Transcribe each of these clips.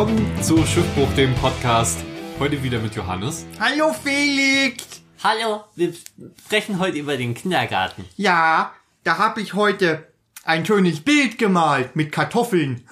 willkommen zu Schiffbruch, dem Podcast. Heute wieder mit Johannes. Hallo Felix! Hallo, wir sprechen heute über den Kindergarten. Ja, da habe ich heute ein schönes Bild gemalt mit Kartoffeln.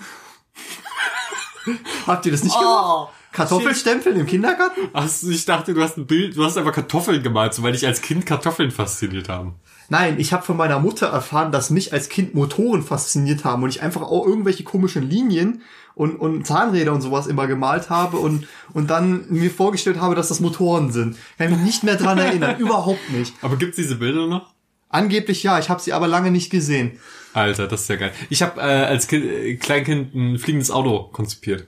Habt ihr das nicht gemacht? Oh, Kartoffelstempeln im Kindergarten? Also ich dachte, du hast ein Bild, du hast einfach Kartoffeln gemalt, so weil dich als Kind Kartoffeln fasziniert haben. Nein, ich habe von meiner Mutter erfahren, dass mich als Kind Motoren fasziniert haben und ich einfach auch irgendwelche komischen Linien und, und Zahnräder und sowas immer gemalt habe und, und dann mir vorgestellt habe, dass das Motoren sind. Kann ich mich nicht mehr dran erinnern, überhaupt nicht. Aber gibt's diese Bilder noch? Angeblich ja, ich habe sie aber lange nicht gesehen. Alter, das ist ja geil. Ich habe äh, als kind, äh, Kleinkind ein fliegendes Auto konzipiert.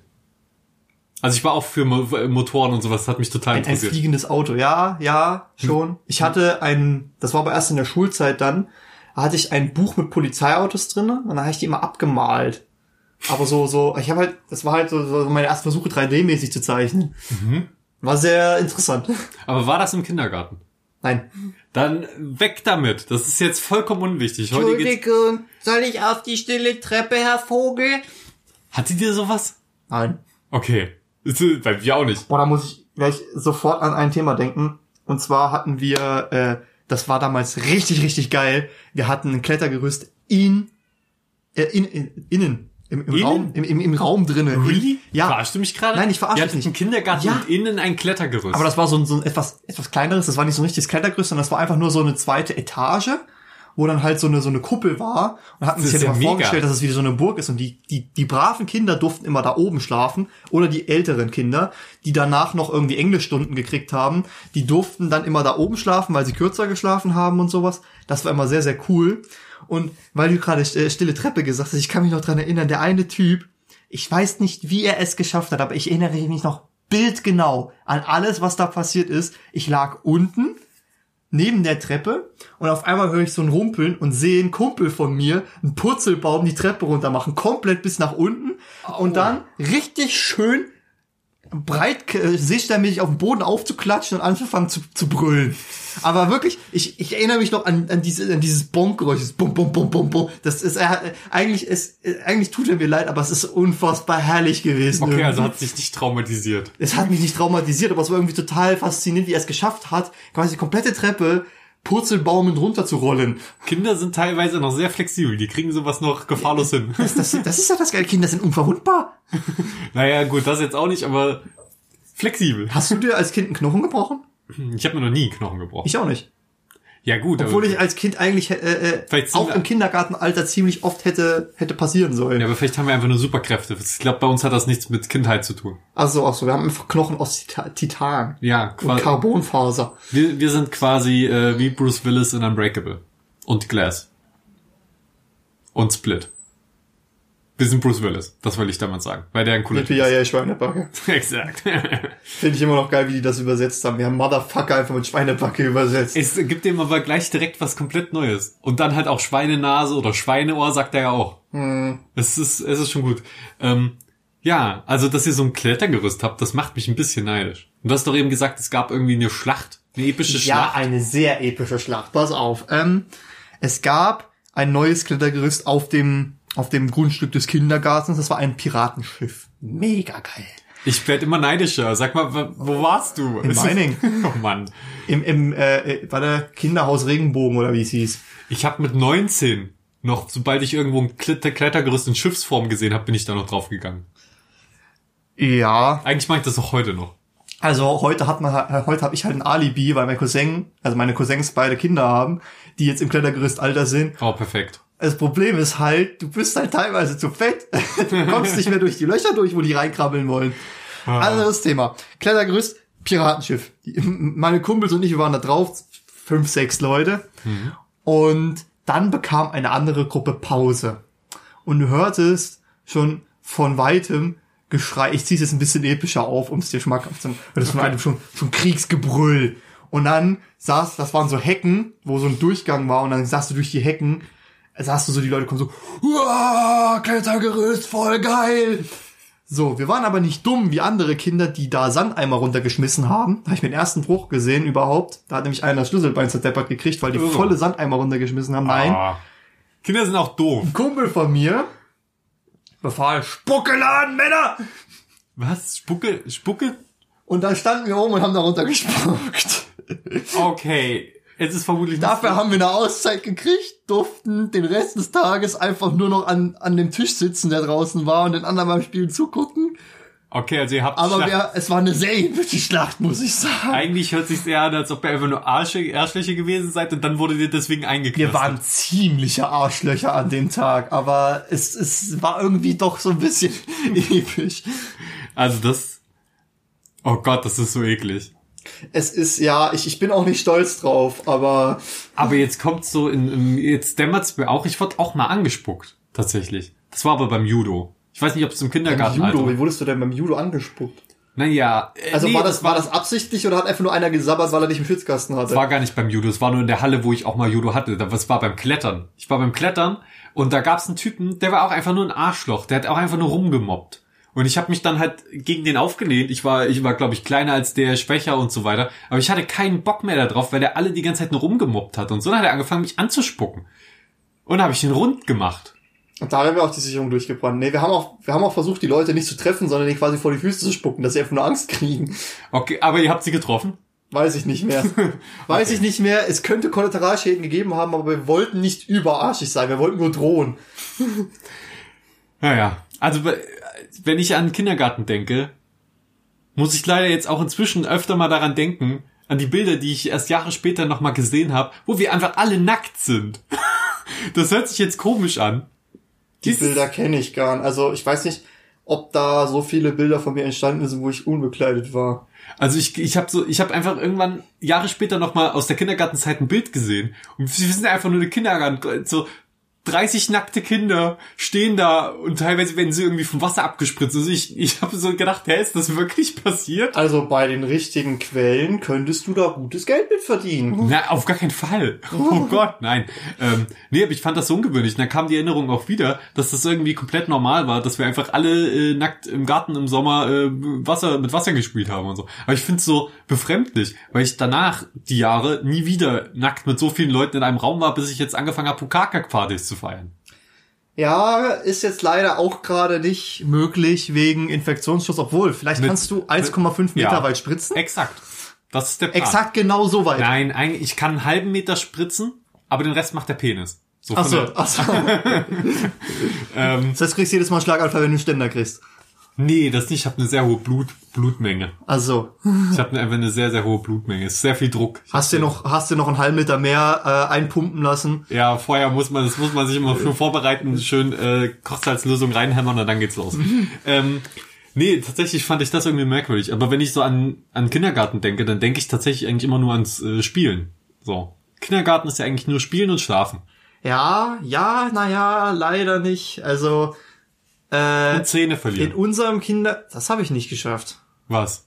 Also ich war auch für Mo Motoren und sowas, das hat mich total Ein, ein interessiert. fliegendes Auto, ja, ja, schon. Ich hatte ein, das war aber erst in der Schulzeit dann, da hatte ich ein Buch mit Polizeiautos drinne und dann habe ich die immer abgemalt. Aber so, so, ich habe halt, das war halt so, so meine ersten Versuche 3D-mäßig zu zeichnen. War sehr interessant. Aber war das im Kindergarten? Nein. Dann weg damit. Das ist jetzt vollkommen unwichtig. Heute geht's, Entschuldigung, soll ich auf die stille Treppe, Herr Vogel? Hattet ihr sowas? Nein. Okay. Bei mir auch nicht. Boah, da muss ich gleich sofort an ein Thema denken. Und zwar hatten wir, äh, das war damals richtig, richtig geil. Wir hatten ein Klettergerüst in, äh, in, in innen. Im, im Innen? Raum, im, im, im Raum drinnen. Really? Ja. Verarschst du mich gerade? Nein, ich verarsche dich nicht. Kindergarten Ja. und innen ein Klettergerüst. Aber das war so ein, so ein etwas, etwas kleineres, das war nicht so ein richtiges Klettergerüst, sondern das war einfach nur so eine zweite Etage, wo dann halt so eine, so eine Kuppel war und hatten sich halt ja immer vorgestellt, dass es wie so eine Burg ist und die, die, die braven Kinder durften immer da oben schlafen oder die älteren Kinder, die danach noch irgendwie Englischstunden gekriegt haben, die durften dann immer da oben schlafen, weil sie kürzer geschlafen haben und sowas. Das war immer sehr, sehr cool. Und weil du gerade äh, stille Treppe gesagt hast, ich kann mich noch dran erinnern, der eine Typ, ich weiß nicht, wie er es geschafft hat, aber ich erinnere mich noch bildgenau an alles, was da passiert ist. Ich lag unten neben der Treppe und auf einmal höre ich so ein Rumpeln und sehe einen Kumpel von mir, einen Purzelbaum, die Treppe runter machen, komplett bis nach unten. Und dann richtig schön breit äh, seesternmäßig auf den Boden aufzuklatschen und anzufangen zu, zu brüllen. Aber wirklich, ich, ich erinnere mich noch an, an, diese, an dieses Bonkgeräusch, dieses Bum, Bum, Bum, Bum, Bum. Das ist äh, eigentlich, ist, äh, eigentlich tut er mir leid, aber es ist unfassbar herrlich gewesen. okay, irgendwie. also hat sich nicht traumatisiert. Es hat mich nicht traumatisiert, aber es war irgendwie total faszinierend, wie er es geschafft hat, quasi die komplette Treppe purzelbaumend runterzurollen. Kinder sind teilweise noch sehr flexibel. Die kriegen sowas noch gefahrlos hin. Das, das, das ist ja das geile. Kinder sind unverwundbar. naja, gut, das jetzt auch nicht, aber flexibel. Hast du dir als Kind einen Knochen gebrochen? Ich habe mir noch nie einen Knochen gebrochen. Ich auch nicht. Ja gut, Obwohl ich als Kind eigentlich äh, äh, auch im Kindergartenalter ziemlich oft hätte hätte passieren sollen. ja, aber vielleicht haben wir einfach nur Superkräfte. Ich glaube, bei uns hat das nichts mit Kindheit zu tun. Also auch so, wir haben einfach Knochen aus Tita- Titan Ja, und quasi. Carbonfaser. Wir, wir sind quasi äh, wie Bruce Willis in Unbreakable. Und Glass. Und Split. Wir sind Bruce Willis, das wollte ich damals sagen. Weil der ein cooler Typ Ja, ist. ja, Schweinebacke. Exakt. Finde ich immer noch geil, wie die das übersetzt haben. Wir haben Motherfucker einfach mit Schweinebacke übersetzt. es gibt dem aber gleich direkt was komplett Neues. Und dann halt auch Schweinenase oder Schweineohr, sagt er ja auch. Es ist, es ist schon gut. Ähm, ja, also, dass ihr so ein Klettergerüst habt, das macht mich ein bisschen neidisch. Und du hast doch eben gesagt, es gab irgendwie eine Schlacht, eine epische Ja, Schlacht. eine sehr epische Schlacht. Pass auf. Ähm, es gab ein neues Klettergerüst auf dem, auf dem Grundstück des Kindergartens. Das war ein Piratenschiff. Mega geil. Ich werd immer neidischer. Sag mal, wo warst du? In Meiningen. Oh Mann. Im, im äh, war der Kinderhaus Regenbogen oder wie es hieß. Ich habe mit 19 noch, sobald ich irgendwo ein Kletter Klettergerüst in Schiffsform gesehen habe, bin ich da noch draufgegangen. Ja. Eigentlich mache ich das auch heute noch. Also heute hat man äh, heute habe ich halt ein Alibi, weil mein Cousin, also meine Cousins beide Kinder haben, die jetzt im Klettergerüstalter sind. Oh, perfekt. Das Problem ist halt, du bist halt teilweise zu fett. Du kommst nicht mehr durch die Löcher durch, wo die reinkrabbeln wollen. Anderes Thema. Klettergerüst, Piratenschiff. Meine Kumpels und ich wir waren da drauf, fünf, sechs Leute. Und dann bekam eine andere Gruppe Pause. Und du hörtest schon von weitem Geschrei. Ich zieh's jetzt ein bisschen epischer auf, um es dir schmackhaft zu machen. Das war schon, schon Kriegsgebrüll. Und dann saß, das waren so Hecken, wo so ein Durchgang war, und dann saßt du durch die Hecken, sahst du so, die Leute kommen so, Klettergerüst, voll geil. So, wir waren aber nicht dumm wie andere Kinder, die da Sandeimer runtergeschmissen haben. Da habe ich mir den ersten Bruch gesehen überhaupt. Da hat nämlich einer das Schlüsselbein zerdeppert gekriegt, weil die Oh. volle Sandeimer runtergeschmissen haben. Nein. Ah. Kinder sind auch doof. Ein Kumpel von mir befahl, Spucke laden, Männer! Was? Spucke? Spucke? Und dann standen wir oben und haben darunter gespuckt. Okay. Es ist vermutlich nicht Dafür haben wir eine Auszeit gekriegt, durften den Rest des Tages einfach nur noch an, an dem Tisch sitzen, der draußen war und den anderen beim Spielen zugucken. Okay, also ihr habt Aber wir, es war eine sehr epische Schlacht, muss ich sagen. Eigentlich hört sich eher an, als ob ihr einfach nur Arschlöcher, gewesen seid und dann wurde ihr deswegen eingeknastet. Wir waren ziemliche Arschlöcher an dem Tag, aber es, es war irgendwie doch so ein bisschen episch. Also das... Oh Gott, das ist so eklig. Es ist, ja, ich, ich bin auch nicht stolz drauf, aber Aber jetzt kommt so in, in jetzt dämmert's mir auch, ich wurde auch mal angespuckt. Tatsächlich. Das war aber beim Judo. Ich weiß nicht, ob es im Kindergarten Judo, wie wurdest du denn beim Judo angespuckt? Naja, äh, Also nee, war das, war das absichtlich oder hat einfach nur einer gesabbert, weil er dich im Schwitzkasten hatte? Das war gar nicht beim Judo, es war nur in der Halle, wo ich auch mal Judo hatte. Das war beim Klettern. Ich war beim Klettern und da gab's einen Typen, der war auch einfach nur ein Arschloch. Der hat auch einfach nur rumgemobbt. Und ich habe mich dann halt gegen den aufgelehnt. Ich war, ich war, glaube ich, kleiner als der, schwächer und so weiter. Aber ich hatte keinen Bock mehr darauf, weil der alle die ganze Zeit nur rumgemobbt hat. Und so dann hat er angefangen, mich anzuspucken. Und habe ich ihn rund gemacht. Und da haben wir auch die Sicherung durchgebrannt. Nee, wir haben auch, wir haben auch versucht, die Leute nicht zu treffen, sondern die quasi vor die Füße zu spucken, dass sie einfach nur Angst kriegen. Okay, aber ihr habt sie getroffen? Weiß ich nicht mehr. Weiß ich nicht mehr. Es könnte Kollateralschäden gegeben haben, aber wir wollten nicht überarschig sein. Wir wollten nur drohen. Naja, also wenn ich an den Kindergarten denke, muss ich leider jetzt auch inzwischen öfter mal daran denken, an die Bilder, die ich erst Jahre später nochmal gesehen habe, wo wir einfach alle nackt sind. Das hört sich jetzt komisch an. Die Dieses- Bilder kenne ich gar nicht. Also ich weiß nicht, ob da so viele Bilder von mir entstanden sind, wo ich unbekleidet war. Also ich, ich habe so, ich habe einfach irgendwann Jahre später nochmal aus der Kindergartenzeit ein Bild gesehen und wir sind einfach nur eine Kindergarten, so 30 nackte Kinder stehen da und teilweise werden sie irgendwie vom Wasser abgespritzt. Also ich, ich habe so gedacht, hä, ist das wirklich passiert? Also bei den richtigen Quellen könntest du da gutes Geld mit verdienen. Na, auf gar keinen Fall. Oh Gott, nein. Ähm, nee, aber ich fand das so ungewöhnlich. Und dann kam die Erinnerung auch wieder, dass das irgendwie komplett normal war, dass wir einfach alle äh, nackt im Garten im Sommer äh, Wasser mit Wasser gespielt haben und so. Aber ich find's so befremdlich, weil ich danach die Jahre nie wieder nackt mit so vielen Leuten in einem Raum war, bis ich jetzt angefangen habe, Pukaka-Partys zu feiern. Ja, ist jetzt leider auch gerade nicht möglich wegen Infektionsschutz, obwohl, vielleicht Mit- kannst du 1,5 Meter Ja. weit spritzen. Exakt. Das ist der Plan. Exakt genau so weit. Nein, eigentlich, ich kann einen halben Meter spritzen, aber den Rest macht der Penis. So Ach so, ach so. ähm, Das heißt, du kriegst jedes Mal Schlaganfall, wenn du einen Ständer kriegst. Nee, das nicht. Ich habe eine sehr hohe Blut, Blutmenge. Also, Ich habe einfach eine sehr, sehr hohe Blutmenge. Es ist sehr viel Druck. hast du noch, hast du noch einen halben Liter mehr äh, einpumpen lassen? Ja, vorher muss man, das muss man sich immer schön vorbereiten, schön äh, Kochsalzlösung reinhämmern und dann geht's los. ähm, nee, tatsächlich fand ich das irgendwie merkwürdig. Aber wenn ich so an, an Kindergarten denke, dann denke ich tatsächlich eigentlich immer nur ans äh, Spielen. So. Kindergarten ist ja eigentlich nur Spielen und Schlafen. Ja, ja, naja, leider nicht. Also, äh, Und Zähne in verlieren. unserem Kinder... Das habe ich nicht geschafft. Was?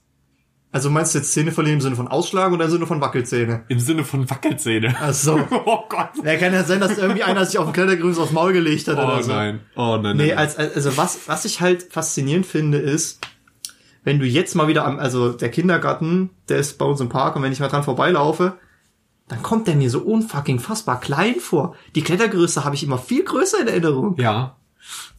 Also meinst du jetzt Zähne verlieren im Sinne von Ausschlagen oder im Sinne von Wackelzähne? Im Sinne von Wackelzähne. Ach so. Oh Gott. Ja, kann ja sein, dass irgendwie einer sich auf dem Klettergerüst aufs Maul gelegt hat Oh oder so. nein. Oh nein. Nee, nein. als, als- also was, was ich halt faszinierend finde, ist, wenn du jetzt mal wieder am, also der Kindergarten, der ist bei uns im Park und wenn ich mal dran vorbeilaufe, dann kommt der mir so unfucking fassbar klein vor. Die Klettergerüste habe ich immer viel größer in Erinnerung. ja.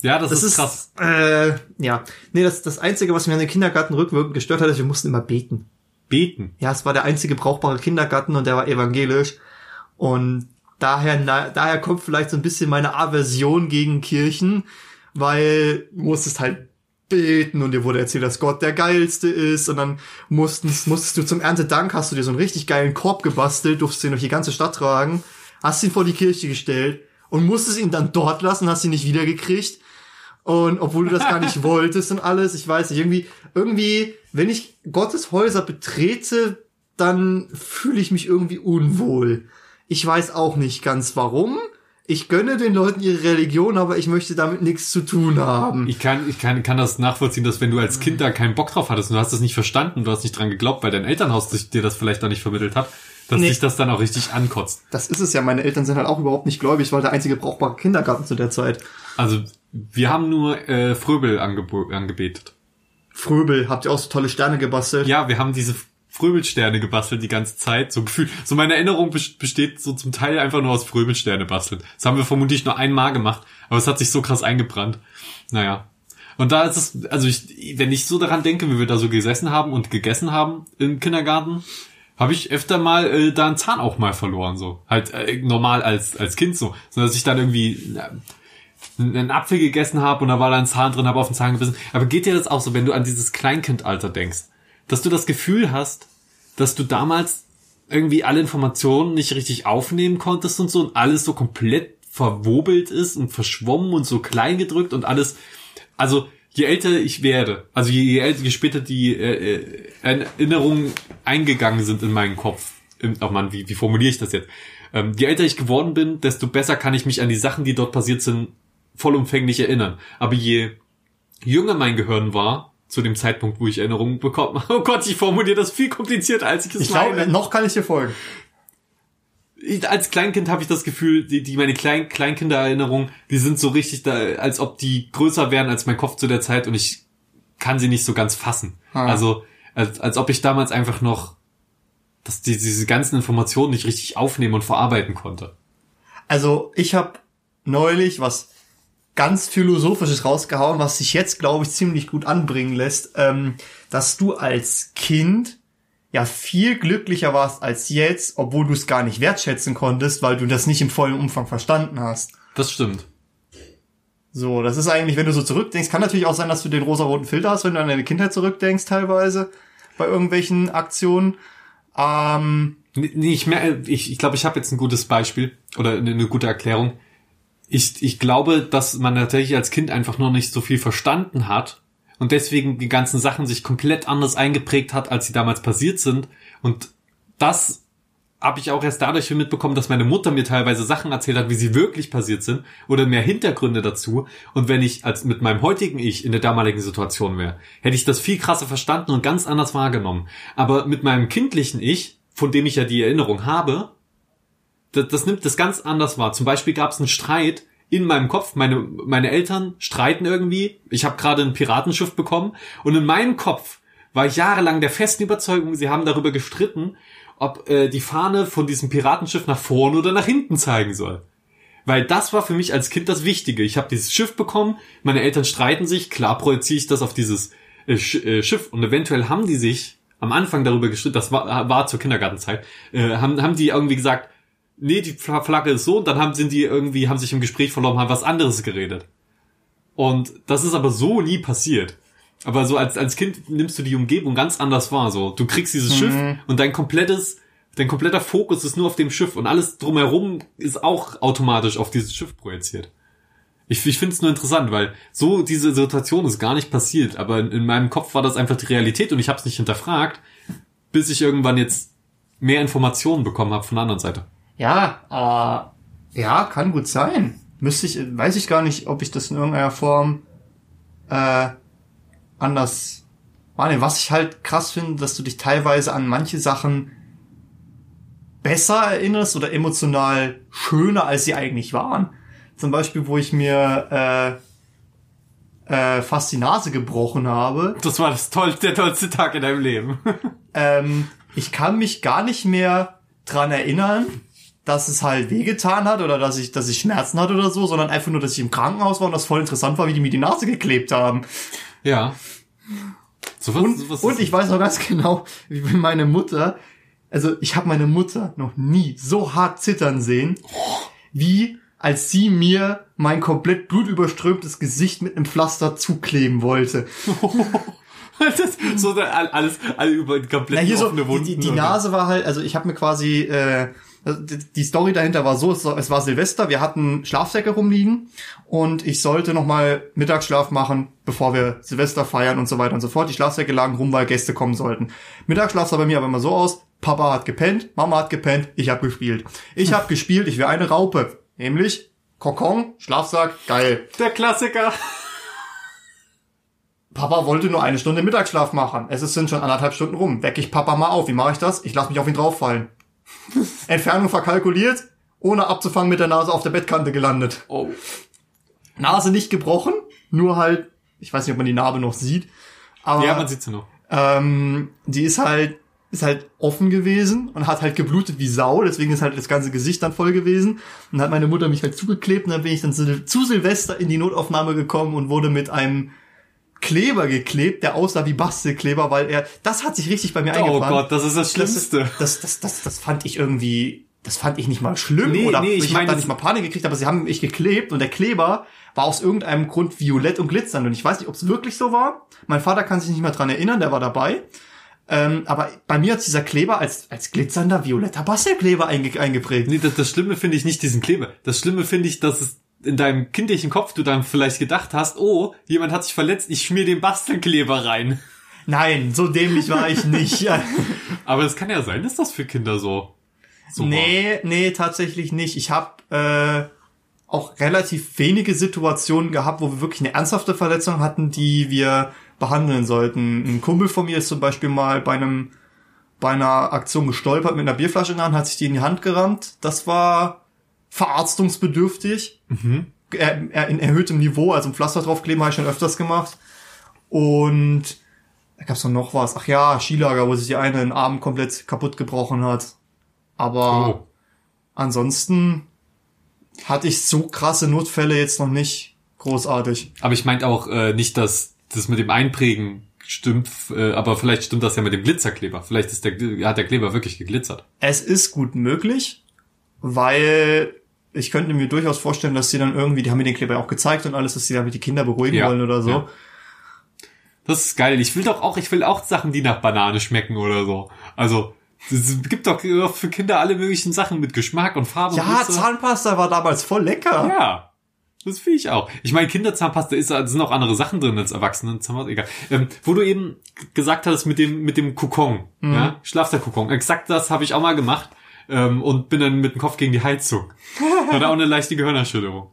Ja, das, Das ist ist, krass. Äh, ja. Nee, das, das Einzige, was mir an den Kindergarten rückwirkend gestört hat, ist, wir mussten immer beten. Beten. Ja, es war der einzige brauchbare Kindergarten und der war evangelisch. Und daher, na, daher kommt vielleicht so ein bisschen meine Aversion gegen Kirchen, weil du musstest halt beten und dir wurde erzählt, dass Gott der geilste ist und dann musstest, musstest du zum Erntedank, hast du dir so einen richtig geilen Korb gebastelt, durftest ihn durch die ganze Stadt tragen, hast ihn vor die Kirche gestellt und musstest ihn dann dort lassen, hast ihn nicht wiedergekriegt. Und obwohl du das gar nicht wolltest und alles, ich weiß nicht, irgendwie, irgendwie, wenn ich Gottes Häuser betrete, dann fühle ich mich irgendwie unwohl. Ich weiß auch nicht ganz warum. Ich gönne den Leuten ihre Religion, aber ich möchte damit nichts zu tun haben. Ich kann, ich kann, kann das nachvollziehen, dass wenn du als Kind da keinen Bock drauf hattest und du hast das nicht verstanden, du hast nicht dran geglaubt, weil dein Elternhaus dir das vielleicht auch nicht vermittelt hat, dass Nee. dich das dann auch richtig ankotzt. Das ist es ja, meine Eltern sind halt auch überhaupt nicht gläubig, weil der einzige brauchbare Kindergarten zu der Zeit. Also, wir haben nur äh, Fröbel angebo- angebetet. Fröbel, habt ihr auch so tolle Sterne gebastelt? Ja, wir haben diese Fröbelsterne gebastelt die ganze Zeit, so gefühlt. So meine Erinnerung bes- besteht so zum Teil einfach nur aus Fröbelsterne basteln. Das haben wir vermutlich nur einmal gemacht, aber es hat sich so krass eingebrannt. Naja. Und da ist es, also ich, wenn ich so daran denke, wie wir da so gesessen haben und gegessen haben im Kindergarten, habe ich öfter mal äh, da einen Zahn auch mal verloren, so. Halt äh, normal als, als Kind so. So dass ich dann irgendwie äh, einen Apfel gegessen habe und da war da ein Zahn drin, habe auf den Zahn gebissen. Aber geht dir das auch so, wenn du an dieses Kleinkindalter denkst, dass du das Gefühl hast, dass du damals irgendwie alle Informationen nicht richtig aufnehmen konntest und so und alles so komplett verwobelt ist und verschwommen und so klein gedrückt und alles, also je älter ich werde, also je, je älter, je später die äh, äh, Erinnerungen eingegangen sind in meinen Kopf, in, oh Mann, wie, wie formuliere ich das jetzt? Ähm, je älter ich geworden bin, desto besser kann ich mich an die Sachen, die dort passiert sind, vollumfänglich erinnern. Aber je jünger mein Gehirn war, zu dem Zeitpunkt, wo ich Erinnerungen bekommen habe, oh Gott, ich formuliere das viel komplizierter, als ich es Ich glaube, noch kann ich dir folgen. Ich, als Kleinkind habe ich das Gefühl, die, die meine Klein, Kleinkindererinnerungen, die sind so richtig da, als ob die größer wären als mein Kopf zu der Zeit und ich kann sie nicht so ganz fassen. Ah. Also als, als ob ich damals einfach noch dass die, diese ganzen Informationen nicht richtig aufnehmen und verarbeiten konnte. Also ich habe neulich was ganz philosophisches rausgehauen, was sich jetzt, glaube ich, ziemlich gut anbringen lässt, ähm, dass du als Kind ja viel glücklicher warst als jetzt, obwohl du es gar nicht wertschätzen konntest, weil du das nicht im vollen Umfang verstanden hast. Das stimmt. So, das ist eigentlich, wenn du so zurückdenkst, kann natürlich auch sein, dass du den rosa-roten Filter hast, wenn du an deine Kindheit zurückdenkst teilweise bei irgendwelchen Aktionen. Ähm, Nee, ich mer- ich, ich glaube, ich habe jetzt ein gutes Beispiel oder eine, gute Erklärung. Ich, ich glaube, dass man natürlich als Kind einfach noch nicht so viel verstanden hat und deswegen die ganzen Sachen sich komplett anders eingeprägt hat, als sie damals passiert sind. Und das habe ich auch erst dadurch mitbekommen, dass meine Mutter mir teilweise Sachen erzählt hat, wie sie wirklich passiert sind oder mehr Hintergründe dazu. Und wenn ich als mit meinem heutigen Ich in der damaligen Situation wäre, hätte ich das viel krasser verstanden und ganz anders wahrgenommen. Aber mit meinem kindlichen Ich, von dem ich ja die Erinnerung habe, das, das nimmt das ganz anders wahr. Zum Beispiel gab es einen Streit in meinem Kopf. Meine, meine Eltern streiten irgendwie. Ich habe gerade ein Piratenschiff bekommen und in meinem Kopf war ich jahrelang der festen Überzeugung, sie haben darüber gestritten, ob äh, die Fahne von diesem Piratenschiff nach vorne oder nach hinten zeigen soll. Weil das war für mich als Kind das Wichtige. Ich habe dieses Schiff bekommen, meine Eltern streiten sich, klar projiziere ich das auf dieses äh, äh, Schiff und eventuell haben die sich am Anfang darüber gestritten, das war, war zur Kindergartenzeit, äh, haben, haben die irgendwie gesagt, nee, die Fla- Flagge ist so und dann haben, sind die irgendwie, haben sich im Gespräch verloren, haben was anderes geredet. Und das ist aber so nie passiert. Aber so als, als Kind nimmst du die Umgebung ganz anders wahr, so. Du kriegst dieses Schiff und dein komplettes, dein kompletter Fokus ist nur auf dem Schiff und alles drumherum ist auch automatisch auf dieses Schiff projiziert. Ich, ich finde es nur interessant, weil so diese Situation ist gar nicht passiert, aber in, in meinem Kopf war das einfach die Realität und ich habe es nicht hinterfragt, bis ich irgendwann jetzt mehr Informationen bekommen habe von der anderen Seite. Ja, äh, ja, kann gut sein. Müsste ich, weiß ich gar nicht, ob ich das in irgendeiner Form äh, anders wahrnehme. Was ich halt krass finde, dass du dich teilweise an manche Sachen besser erinnerst oder emotional schöner, als sie eigentlich waren. Zum Beispiel, wo ich mir äh, äh, fast die Nase gebrochen habe. Das war das tollste, der tollste Tag in deinem Leben. Ähm, ich kann mich gar nicht mehr dran erinnern, dass es halt wehgetan hat oder dass ich, dass ich Schmerzen hatte oder so, sondern einfach nur, dass ich im Krankenhaus war und das voll interessant war, wie die mir die Nase geklebt haben. ja. So was, Und, so was und ich weiß noch ganz genau, wie meine Mutter, also ich habe meine Mutter noch nie so hart zittern sehen, wie als sie mir mein komplett blutüberströmtes Gesicht mit einem Pflaster zukleben wollte. das, so alles, alle über komplett so, offene Wunden. die, die, die? Nase war halt, also ich habe mir quasi, äh, die Story dahinter war so, es war- es war Silvester, wir hatten Schlafsäcke rumliegen und ich sollte nochmal Mittagsschlaf machen, bevor wir Silvester feiern und so weiter und so fort. Die Schlafsäcke lagen rum, weil Gäste kommen sollten. Mittagsschlaf sah bei mir aber immer so aus, Papa hat gepennt, Mama hat gepennt, ich habe gespielt. Ich habe gespielt, ich wäre eine Raupe, nämlich Kokon, Schlafsack, geil. Der Klassiker. Papa wollte nur eine Stunde Mittagsschlaf machen. Es sind schon anderthalb Stunden rum. Weck ich Papa mal auf. Wie mache ich das? Ich lasse mich auf ihn drauffallen. Entfernung verkalkuliert, ohne abzufangen mit der Nase auf der Bettkante gelandet. Oh. Nase nicht gebrochen, nur halt, ich weiß nicht, ob man die Narbe noch sieht, aber Ja, man sieht's ja noch. ähm, die ist halt ist halt offen gewesen und hat halt geblutet wie Sau, deswegen ist halt das ganze Gesicht dann voll gewesen. Und hat meine Mutter mich halt zugeklebt und dann bin ich dann zu, zu Silvester in die Notaufnahme gekommen und wurde mit einem Kleber geklebt, der aussah wie Bastelkleber, weil er, das hat sich richtig bei mir Oh eingebrannt. Gott, das ist das Schlimmste. Das, das, das, das fand ich irgendwie, das fand ich nicht mal schlimm Nee, oder nee, ich ich, mein, hab da nicht mal Panik gekriegt, aber sie haben mich geklebt und der Kleber war aus irgendeinem Grund violett und glitzernd und ich weiß nicht, ob es wirklich so war. Mein Vater kann sich nicht mehr dran erinnern, der war dabei. Ähm, aber bei mir hat dieser Kleber als, als glitzernder violetter Bastelkleber einge eingeprägt. Nee, das, das Schlimme finde ich nicht diesen Kleber. Das Schlimme finde ich, dass es in deinem kindlichen Kopf du dann vielleicht gedacht hast, oh, jemand hat sich verletzt, ich schmier den Bastelkleber rein. Nein, so dämlich war ich nicht. Aber es kann ja sein, dass das für Kinder so, so war. nee, nee, tatsächlich nicht. Ich habe äh, auch relativ wenige Situationen gehabt, wo wir wirklich eine ernsthafte Verletzung hatten, die wir behandeln sollten. Ein Kumpel von mir ist zum Beispiel mal bei einem bei einer Aktion gestolpert mit einer Bierflasche in der Hand, hat sich die in die Hand gerammt. Das war verarztungsbedürftig. Er, er in erhöhtem Niveau, also ein Pflaster draufkleben habe ich schon öfters gemacht. Und da gab's doch noch was. Ach ja, Skilager, wo sich die eine den Arm komplett kaputt gebrochen hat. Aber Oh. ansonsten hatte ich so krasse Notfälle jetzt noch nicht großartig. Aber ich meinte auch äh, nicht, dass das mit dem Einprägen stimmt, äh, aber vielleicht stimmt das ja mit dem Glitzerkleber. Vielleicht ist der, hat der Kleber wirklich geglitzert. Es ist gut möglich, weil ich könnte mir durchaus vorstellen, dass sie dann irgendwie, die haben mir den Kleber auch gezeigt und alles, dass sie damit die Kinder beruhigen Ja, wollen oder so. ja. Das ist geil. Ich will doch auch, ich will auch Sachen, die nach Banane schmecken oder so. Also, es gibt doch für Kinder alle möglichen Sachen mit Geschmack und Farbe. und Ja, Glitzer. Zahnpasta war damals voll lecker. Ja. Das finde ich auch. Ich meine, Kinderzahnpasta ist, sind auch andere Sachen drin als Erwachsenenzahnpasta, egal. Ähm, wo du eben gesagt hast mit dem, mit dem Kokon, Mhm. ja, Schlafsack-Kokon. Exakt das habe ich auch mal gemacht, ähm, und bin dann mit dem Kopf gegen die Heizung. Hatte auch eine leichte Gehirnerschütterung.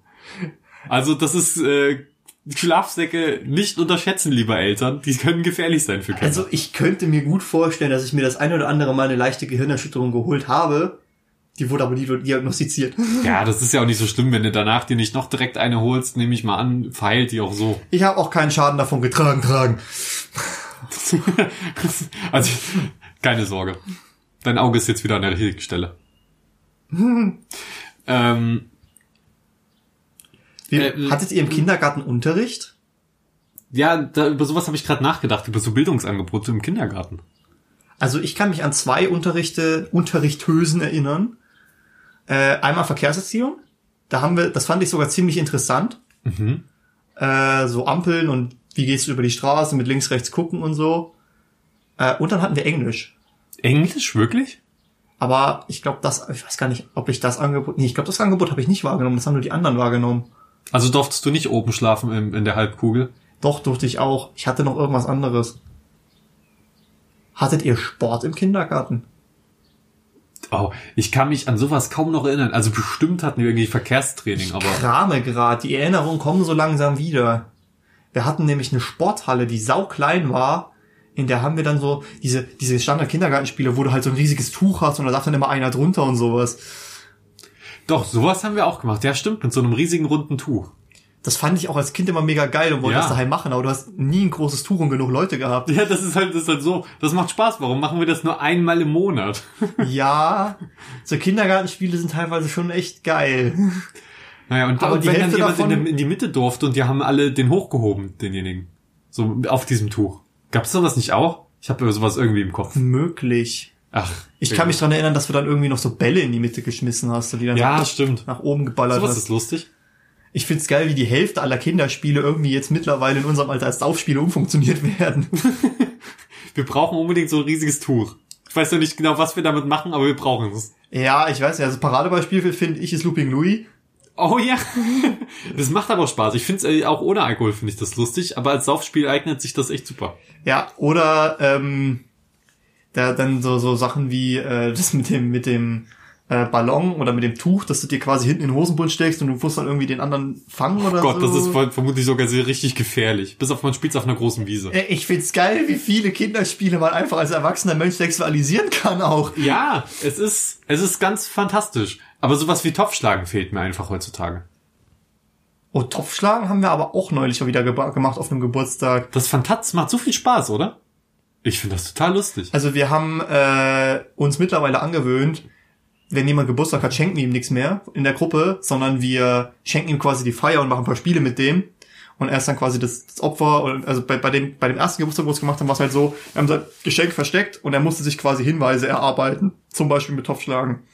Also, das ist, äh, Schlafsäcke nicht unterschätzen, liebe Eltern. Die können gefährlich sein für Kinder. Also ich könnte mir gut vorstellen, dass ich mir das eine oder andere Mal eine leichte Gehirnerschütterung geholt habe. Die wurde aber nie diagnostiziert. ja, das ist ja auch nicht so schlimm, wenn du danach dir nicht noch direkt eine holst, nehme ich mal an, verheilt die auch so. Ich habe auch keinen Schaden davon getragen, tragen. also, keine Sorge. Dein Auge ist jetzt wieder an der richtigen Stelle. ähm, Wie, Äh, hattet ihr im Kindergarten Unterricht? ja, da, über sowas habe ich gerade nachgedacht, über so Bildungsangebote im Kindergarten. Also ich kann mich an zwei Unterrichte, Unterrichthösen erinnern. Äh, einmal Verkehrserziehung. Da haben wir, das fand ich sogar ziemlich interessant. Mhm. Äh, so Ampeln und wie gehst du über die Straße mit links, rechts gucken und so. Äh, und dann hatten wir Englisch. Englisch, wirklich? Aber ich glaube, das, ich weiß gar nicht, ob ich das Angebot, nee, ich glaube, das Angebot habe ich nicht wahrgenommen, das haben nur die anderen wahrgenommen. Also durftest du nicht oben schlafen in, in der Halbkugel? Doch, durfte ich auch. Ich hatte noch irgendwas anderes. Hattet ihr Sport im Kindergarten? Oh, ich kann mich an sowas kaum noch erinnern. Also bestimmt hatten wir irgendwie Verkehrstraining, aber Krame grad, die Erinnerungen kommen so langsam wieder. Wir hatten nämlich eine Sporthalle, die sauklein war, in der haben wir dann so diese, diese Standard-Kindergartenspiele, wo du halt so ein riesiges Tuch hast und da darf dann immer einer drunter und sowas. doch, sowas haben wir auch gemacht. Ja, stimmt, mit so einem riesigen runden Tuch. Das fand ich auch als Kind immer mega geil und wollte Ja. das daheim machen, aber du hast nie ein großes Tuch und genug Leute gehabt. Ja, das ist halt, das ist halt so. Das macht Spaß. Warum machen wir das nur einmal im Monat? Ja, so Kindergartenspiele sind teilweise schon echt geil. Naja, und, Aber und die wenn dann jemand in die Mitte durfte und die haben alle den hochgehoben, denjenigen. So auf diesem Tuch. Gab's sowas nicht auch? Ich habe sowas irgendwie im Kopf. Möglich. Ach. Ich kann mich dran erinnern, dass du dann irgendwie noch so Bälle in die Mitte geschmissen hast, die dann Ja, so stimmt. nach oben geballert Sowas hast. ist lustig. Ich find's geil, wie die Hälfte aller Kinderspiele irgendwie jetzt mittlerweile in unserem Alter als Saufspiele umfunktioniert werden. Wir brauchen unbedingt so ein riesiges Tuch. Ich weiß ja nicht genau, was wir damit machen, aber wir brauchen es. ja, ich weiß ja, also Paradebeispiel finde ich ist Looping Louis. Oh ja. Das macht aber Spaß. Ich finde es auch ohne Alkohol finde ich das lustig, aber als Saufspiel eignet sich das echt super. Ja, oder ähm, da dann so so Sachen wie äh, das mit dem mit dem äh, Ballon oder mit dem Tuch, dass du dir quasi hinten in den Hosenbund steckst und du musst dann irgendwie den anderen fangen oder Oh Gott, so. das ist voll, vermutlich sogar sehr richtig gefährlich. Bis auf man spielt auf einer großen Wiese. Äh, Ich find's geil, wie viele Kinderspiele man einfach als erwachsener Mensch sexualisieren kann auch. Ja, es ist, es ist ganz fantastisch. Aber sowas wie Topfschlagen fehlt mir einfach heutzutage. Oh, Topfschlagen haben wir aber auch neulich mal wieder gemacht auf einem Geburtstag. Das Fantatz macht so viel Spaß, oder? Ich finde das total lustig. Also wir haben äh, uns mittlerweile angewöhnt, wenn jemand Geburtstag hat, schenken wir ihm nichts mehr in der Gruppe, sondern wir schenken ihm quasi die Feier und machen ein paar Spiele mit dem. Und er ist dann quasi das, das Opfer. Und also bei, bei, dem, bei dem ersten Geburtstag, wo wir es gemacht haben, war es halt so, wir haben sein Geschenk versteckt und er musste sich quasi Hinweise erarbeiten. Zum Beispiel mit Topfschlagen.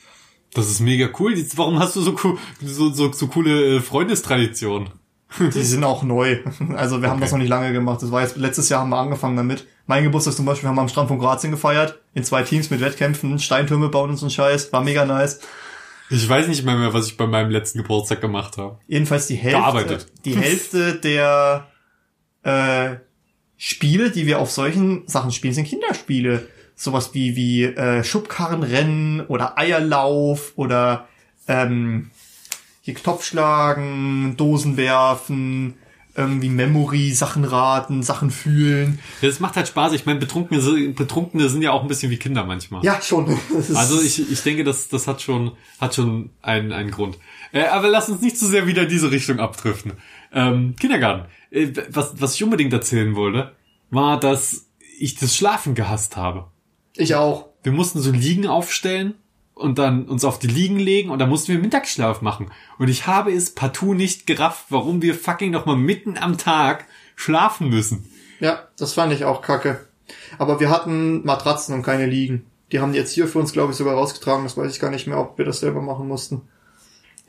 Das ist mega cool. Jetzt, Warum hast du so, cool, so, so, so coole äh, Freundestradition? Die sind auch neu. Also wir haben Okay. das noch nicht lange gemacht. Das war jetzt letztes Jahr haben wir angefangen damit. Mein Geburtstag zum Beispiel haben wir am Strand von Kroatien gefeiert. In zwei Teams mit Wettkämpfen, Steintürme bauen und so ein Scheiß. War mega nice. Ich weiß nicht mehr, mehr, was ich bei meinem letzten Geburtstag gemacht habe. Jedenfalls die Hälfte, Gearbeitet. die Hälfte der äh, Spiele, die wir auf solchen Sachen spielen, sind Kinderspiele. Sowas wie wie äh, Schubkarrenrennen oder Eierlauf oder ähm, hier Topfschlagen, Dosen werfen, irgendwie Memory, Sachen raten, Sachen fühlen. Das macht halt Spaß. Ich meine, Betrunkene, Betrunkene sind ja auch ein bisschen wie Kinder manchmal. Ja, schon. Also ich, ich denke, das, das hat schon, hat schon einen, einen Grund. Äh, aber lass uns nicht zu sehr wieder in diese Richtung abdriften. Ähm, Kindergarten. Äh, was, was ich unbedingt erzählen wollte, war, dass ich das Schlafen gehasst habe. Ich auch. Wir mussten so Liegen aufstellen und dann uns auf die Liegen legen und dann mussten wir Mittagsschlaf machen. Und ich habe es partout nicht gerafft, warum wir fucking noch mal mitten am Tag schlafen müssen. Ja, das fand ich auch kacke. Aber wir hatten Matratzen und keine Liegen. Die haben die jetzt hier für uns, glaube ich, sogar rausgetragen. Das weiß ich gar nicht mehr, ob wir das selber machen mussten.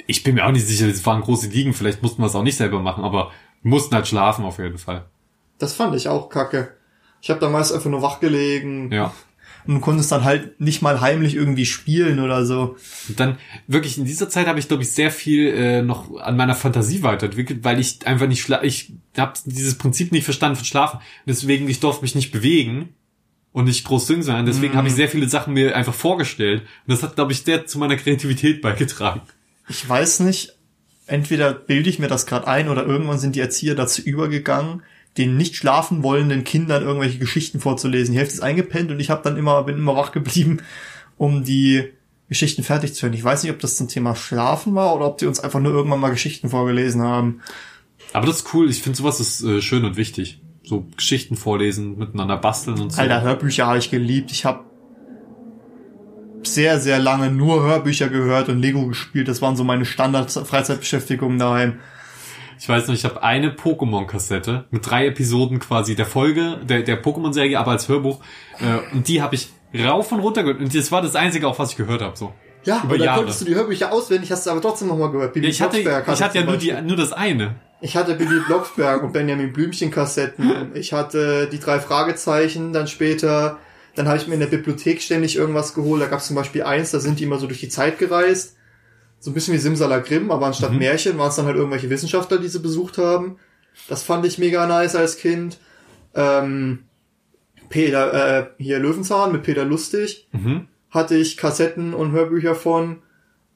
Ich bin mir auch nicht sicher, es waren große Liegen, vielleicht mussten wir es auch nicht selber machen, aber mussten halt schlafen auf jeden Fall. Das fand ich auch kacke. Ich habe damals einfach nur wach gelegen Ja. Und du konntest dann halt nicht mal heimlich irgendwie spielen oder so. Und dann wirklich in dieser Zeit habe ich glaube ich sehr viel äh, noch an meiner Fantasie weiterentwickelt, weil ich einfach nicht schla ich habe dieses Prinzip nicht verstanden von Schlafen. Deswegen ich durfte mich nicht bewegen und nicht groß singen sein. Deswegen habe ich sehr viele Sachen mir einfach vorgestellt und das hat glaube ich sehr zu meiner Kreativität beigetragen. Ich weiß nicht, entweder bilde ich mir das gerade ein oder irgendwann sind die Erzieher dazu übergegangen, den nicht schlafen wollenden Kindern irgendwelche Geschichten vorzulesen. Die Hälfte ist eingepennt und ich habe dann immer bin immer wach geblieben, um die Geschichten fertig zu hören. Ich weiß nicht, ob das zum Thema Schlafen war oder ob die uns einfach nur irgendwann mal Geschichten vorgelesen haben. Aber das ist cool. Ich finde sowas ist äh, schön und wichtig. So Geschichten vorlesen, miteinander basteln und so. Alter, Hörbücher habe ich geliebt. Ich habe sehr, sehr lange nur Hörbücher gehört und Lego gespielt. Das waren so meine Standard-Freizeitbeschäftigungen daheim. Ich weiß noch, ich habe eine Pokémon-Kassette mit drei Episoden quasi der Folge, der, der Pokémon-Serie, aber als Hörbuch. Äh, und die habe ich rauf und runter gehört. Und das war das Einzige, auch was ich gehört habe. So. Ja, Über aber dann Jahre. konntest du die Hörbücher auswendig, hast du aber trotzdem nochmal gehört. Bibi Ich hatte, ich hatte ja nur, die, nur das eine. Ich hatte Bibi Blocksberg und Benjamin Blümchen Kassetten. Ich hatte die drei Fragezeichen dann später. Dann habe ich mir in der Bibliothek ständig irgendwas geholt. Da gab es zum Beispiel eins, da sind die immer so durch die Zeit gereist. So ein bisschen wie Simsalagrim, aber anstatt Märchen waren es dann halt irgendwelche Wissenschaftler, die sie besucht haben. Das fand ich mega nice als Kind. Ähm, Peter, äh, hier Löwenzahn mit Peter Lustig Mhm. hatte ich Kassetten und Hörbücher von.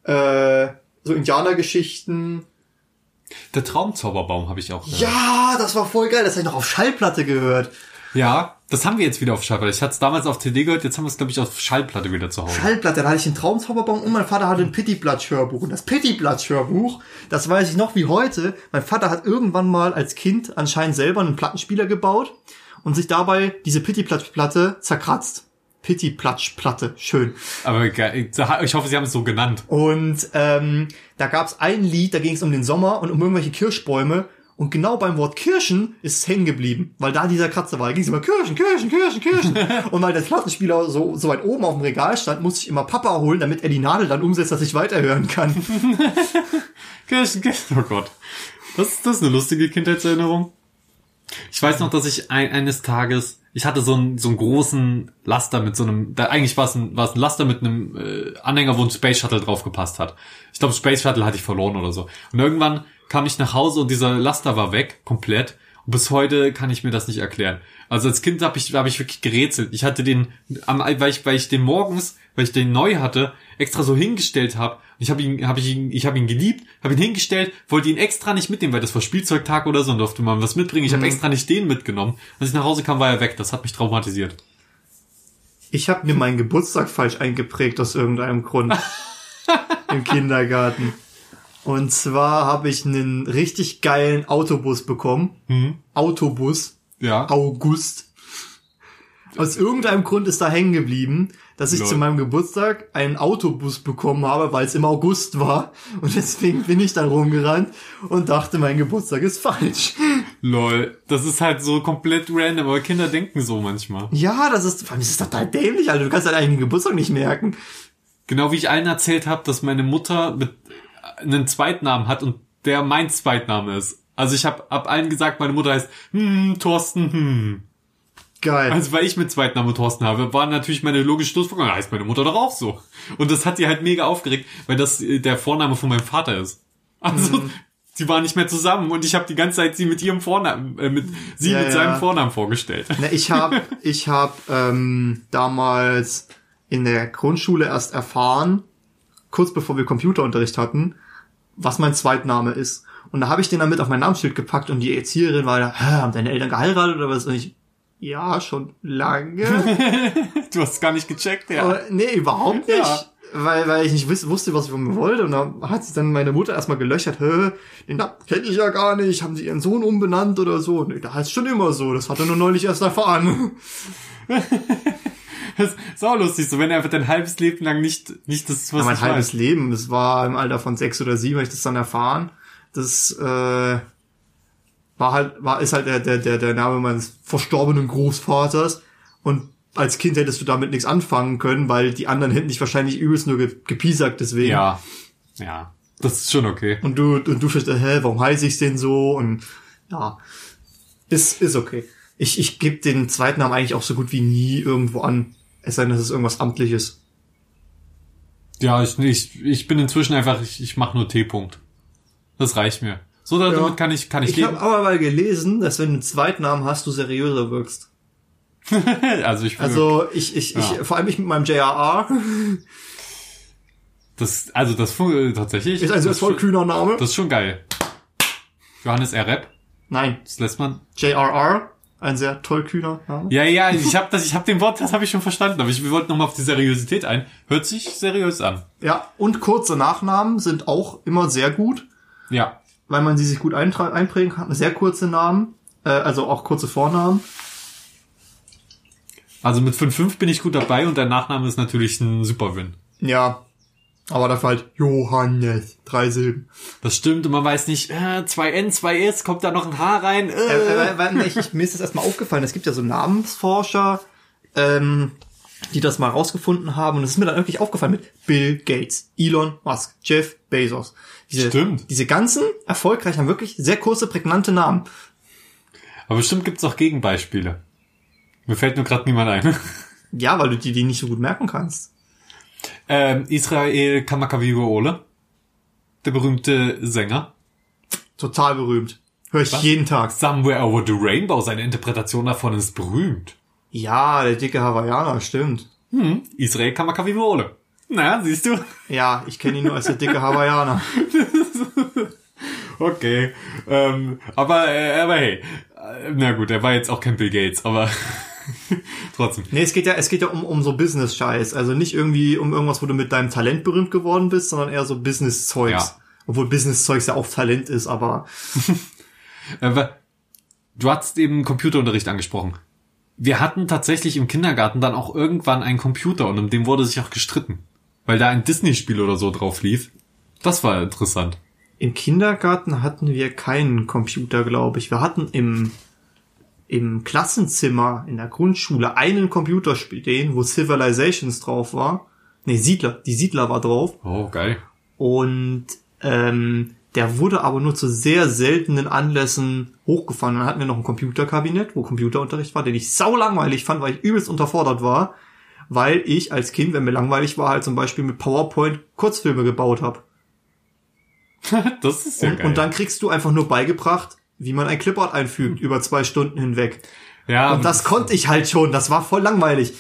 Äh, so Indianergeschichten. Der Traumzauberbaum habe ich auch. gehört. Ja, das war voll geil. Das habe ich noch auf Schallplatte gehört. Ja, das haben wir jetzt wieder auf Schallplatte. Ich hatte es damals auf CD gehört, jetzt haben wir es, glaube ich, auf Schallplatte wieder zu Hause. Schallplatte, da hatte ich einen Traumzauberbaum und mein Vater hatte ein Pittiplatsch-Hörbuch. Und das Pittiplatsch-Hörbuch, das weiß ich noch wie heute. Mein Vater hat irgendwann mal als Kind anscheinend selber einen Plattenspieler gebaut und sich dabei diese Pittiplatsch-Platte zerkratzt. Pittiplatsch-Platte, schön. Aber ich hoffe, sie haben es so genannt. Und ähm, da gab's ein Lied, da ging es um den Sommer und um irgendwelche Kirschbäume. Und genau beim Wort Kirschen ist es hängen geblieben, weil da dieser Kratzer war. Da ging es immer Kirschen, Kirschen, Kirschen, Kirschen. und weil der Plattenspieler so, so weit oben auf dem Regal stand, musste ich immer Papa holen, damit er die Nadel dann umsetzt, dass ich weiterhören kann. Kirschen, Kirschen, oh Gott. Das, das ist eine lustige Kindheitserinnerung. Ich weiß noch, dass ich ein, eines Tages, ich hatte so einen, so einen großen Laster mit so einem, da, eigentlich war es ein, war es ein Laster mit einem äh, Anhänger, wo ein Space Shuttle drauf gepasst hat. Ich glaube, Space Shuttle hatte ich verloren oder so. Und irgendwann kam ich nach Hause und dieser Laster war weg, komplett. Und bis heute kann ich mir das nicht erklären. Also als Kind habe ich, hab ich wirklich gerätselt. Ich hatte den, weil, ich, weil ich den morgens, weil ich den neu hatte, extra so hingestellt habe. Ich habe ihn, habe ich ihn, ich habe ihn geliebt, habe ihn hingestellt, wollte ihn extra nicht mitnehmen, weil das war Spielzeugtag oder so und durfte man was mitbringen. Ich habe extra nicht den mitgenommen. Als ich nach Hause kam, war er weg. Das hat mich traumatisiert. Ich habe mir meinen Geburtstag falsch eingeprägt aus irgendeinem Grund im Kindergarten. Und zwar habe ich einen richtig geilen Autobus bekommen. Autobus. Ja. August. Aus irgendeinem Grund ist da hängen geblieben, dass ich Lol. zu meinem Geburtstag einen Autobus bekommen habe, weil es im August war. Und deswegen bin ich dann rumgerannt und dachte, mein Geburtstag ist falsch. Lol, das ist halt so komplett random, aber Kinder denken so manchmal. Ja, das ist, vor allem ist total dämlich, Alter. Du kannst deinen eigenen Geburtstag nicht merken. Genau wie ich allen erzählt habe, dass meine Mutter mit einen Zweitnamen hat und der mein Zweitname ist. Also ich habe ab allen gesagt, meine Mutter heißt hm, Thorsten, hm. Geil. Also weil ich mit Zweitnamen Thorsten habe, war natürlich meine logische Schlussfolgerung, heißt meine Mutter doch auch so. Und das hat sie halt mega aufgeregt, weil das äh, der Vorname von meinem Vater ist. Also Mhm. sie waren nicht mehr zusammen und ich habe die ganze Zeit sie mit ihrem Vornamen, äh, mit sie Ja, mit ja. seinem Vornamen vorgestellt. Na, ich habe ich hab, ähm, damals in der Grundschule erst erfahren, kurz bevor wir Computerunterricht hatten, was mein Zweitname ist. Und da habe ich den dann mit auf mein Namensschild gepackt und die Erzieherin war da, haben deine Eltern geheiratet oder was? Und ich, ja, schon lange. Du hast gar nicht gecheckt, ja. Aber nee, überhaupt nicht. Ja. Weil, weil ich nicht wusste, was ich von mir wollte. Und da hat sich dann meine Mutter erstmal gelöchert, hä, den kenne ich ja gar nicht, haben sie ihren Sohn umbenannt oder so? Nee, da heißt schon immer so, das hat er nur neulich erst erfahren. Das ist auch lustig, so wenn er einfach dein halbes Leben lang nicht, nicht das, was Ja, mein halbes weiß. Leben, das war im Alter von sechs oder sieben, habe ich das dann erfahren. Das äh, war halt, war ist halt der, der, der, der Name meines verstorbenen Großvaters. Und als Kind hättest du damit nichts anfangen können, weil die anderen hätten dich wahrscheinlich übelst nur ge gepiesackt deswegen. Ja, ja, das ist schon okay. Und du, und du fährst, hä, warum heiße ich denn so? Und ja, ist, ist okay. Ich, ich gebe den zweiten Namen eigentlich auch so gut wie nie irgendwo an. Es sei denn, das ist irgendwas Amtliches. Ja, ich, ich, ich bin inzwischen einfach, ich, ich mache nur T-Punkt. Das reicht mir. So, damit Ja. kann ich, kann ich, Ich habe aber mal gelesen, dass wenn du einen Zweitnamen hast, du seriöser wirkst. also ich, Also ich, ich, ich, Ja. vor allem ich mit meinem JRR, das, also das tatsächlich. ist also ein das, voll kühner Name. das ist schon geil. Johannes R. Rep, Nein, das lässt man. JRR, ein sehr toll kühner Name. Ja, ja, ich habe das, ich habe den Wort, das habe ich schon verstanden, aber ich wir wollten noch mal auf die Seriosität ein. Hört sich seriös an. Ja, und kurze Nachnamen sind auch immer sehr gut, Ja. weil man sie sich gut einprägen kann. Sehr kurze Namen, äh, also auch kurze Vornamen. Also mit 5-5 bin ich gut dabei und der Nachname ist natürlich ein super Win. Ja, aber dafür halt Johannes, drei Silben. Das stimmt und man weiß nicht, äh, 2N, 2S, kommt da noch ein H rein? Äh. Äh, äh, weil, ich, mir ist das erstmal aufgefallen, es gibt ja so Namensforscher, ähm, die das mal rausgefunden haben und es ist mir dann wirklich aufgefallen mit Bill Gates, Elon Musk, Jeff Bezos. Diese, Stimmt. Diese ganzen erfolgreichen haben wirklich sehr kurze, prägnante Namen. Aber bestimmt gibt's auch Gegenbeispiele. Mir fällt nur gerade niemand ein. Ja, weil du die, die nicht so gut merken kannst. Ähm, Israel Kamakawiwoole, der berühmte Sänger. Total berühmt. Hör ich jeden Tag. Somewhere Over the Rainbow, seine Interpretation davon ist berühmt. Ja, der dicke Hawaiianer, stimmt. Hm, Israel Kamakawiwoole. Na, siehst du? Ja, ich kenne ihn nur als der dicke Hawaiianer. Okay. Ähm, aber, äh, aber hey. Äh, Na gut, er war jetzt auch kein Bill Gates, aber trotzdem. Nee, es geht ja, es geht ja um, um so Business-Scheiß. Also nicht irgendwie um irgendwas, wo du mit deinem Talent berühmt geworden bist, sondern eher so Business-Zeugs. Ja. Obwohl Business-Zeugs ja auch Talent ist, aber Aber du hast eben Computerunterricht angesprochen. Wir hatten tatsächlich im Kindergarten dann auch irgendwann einen Computer und um den wurde sich auch gestritten. Weil da ein Disney-Spiel oder so drauf lief. Das war interessant. im Kindergarten hatten wir keinen Computer, glaube ich. Wir hatten im, im Klassenzimmer in der Grundschule einen Computer stehen, wo Civilizations drauf war. Nee, Siedler. Die Siedler war drauf. Oh, geil. Und ähm, der wurde aber nur zu sehr seltenen Anlässen hochgefahren. Dann hatten wir noch ein Computerkabinett, wo Computerunterricht war, den ich sau langweilig fand, weil ich übelst unterfordert war, weil ich als Kind, wenn mir langweilig war, halt zum Beispiel mit PowerPoint Kurzfilme gebaut habe. Das ist ja und, geil. und dann kriegst du einfach nur beigebracht, wie man ein Clipboard einfügt über zwei Stunden hinweg. ja, Und das konnte ich halt schon. Das war voll langweilig.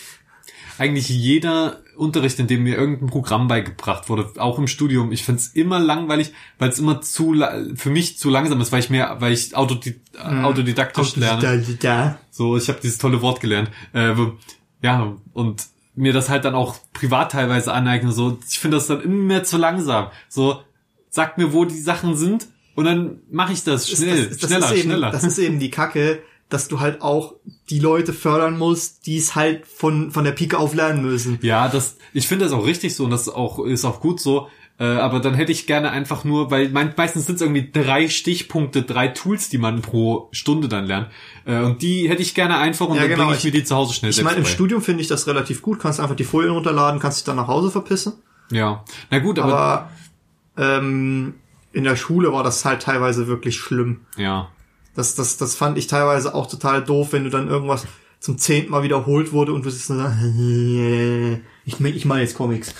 eigentlich jeder Unterricht, in dem mir irgendein Programm beigebracht wurde, auch im Studium, ich find's immer langweilig, weil es immer zu für mich zu langsam ist, weil ich mehr, weil ich autodi Mhm. autodidaktisch lerne. So, ich habe dieses tolle Wort gelernt. Äh, ja, und mir das halt dann auch privat teilweise aneigne. So, ich finde das dann immer mehr zu langsam. So, sag mir, wo die Sachen sind und dann mache ich das schnell, das, das, schneller, das ist eben, schneller. Das ist eben die Kacke, dass du halt auch die Leute fördern musst, die es halt von, von der Pike auf lernen müssen. Ja, das, ich finde das auch richtig so und das ist auch, ist auch gut so. Äh, aber dann hätte ich gerne einfach nur, weil mein, meistens sind es irgendwie drei Stichpunkte, drei Tools, die man pro Stunde dann lernt. Äh, und die hätte ich gerne einfach und Ja, dann genau. bringe ich mir die zu Hause schnell Ich meine, im. Studium finde ich das relativ gut. Kannst einfach die Folien runterladen, kannst dich dann nach Hause verpissen. Ja. Na gut, aber, Aber ähm, in der Schule war das halt teilweise wirklich schlimm. ja. Das, das, das fand ich teilweise auch total doof, wenn du dann irgendwas zum zehnten Mal wiederholt wurde und du sitzt und sagst, ich, mein- ich meine jetzt Comics.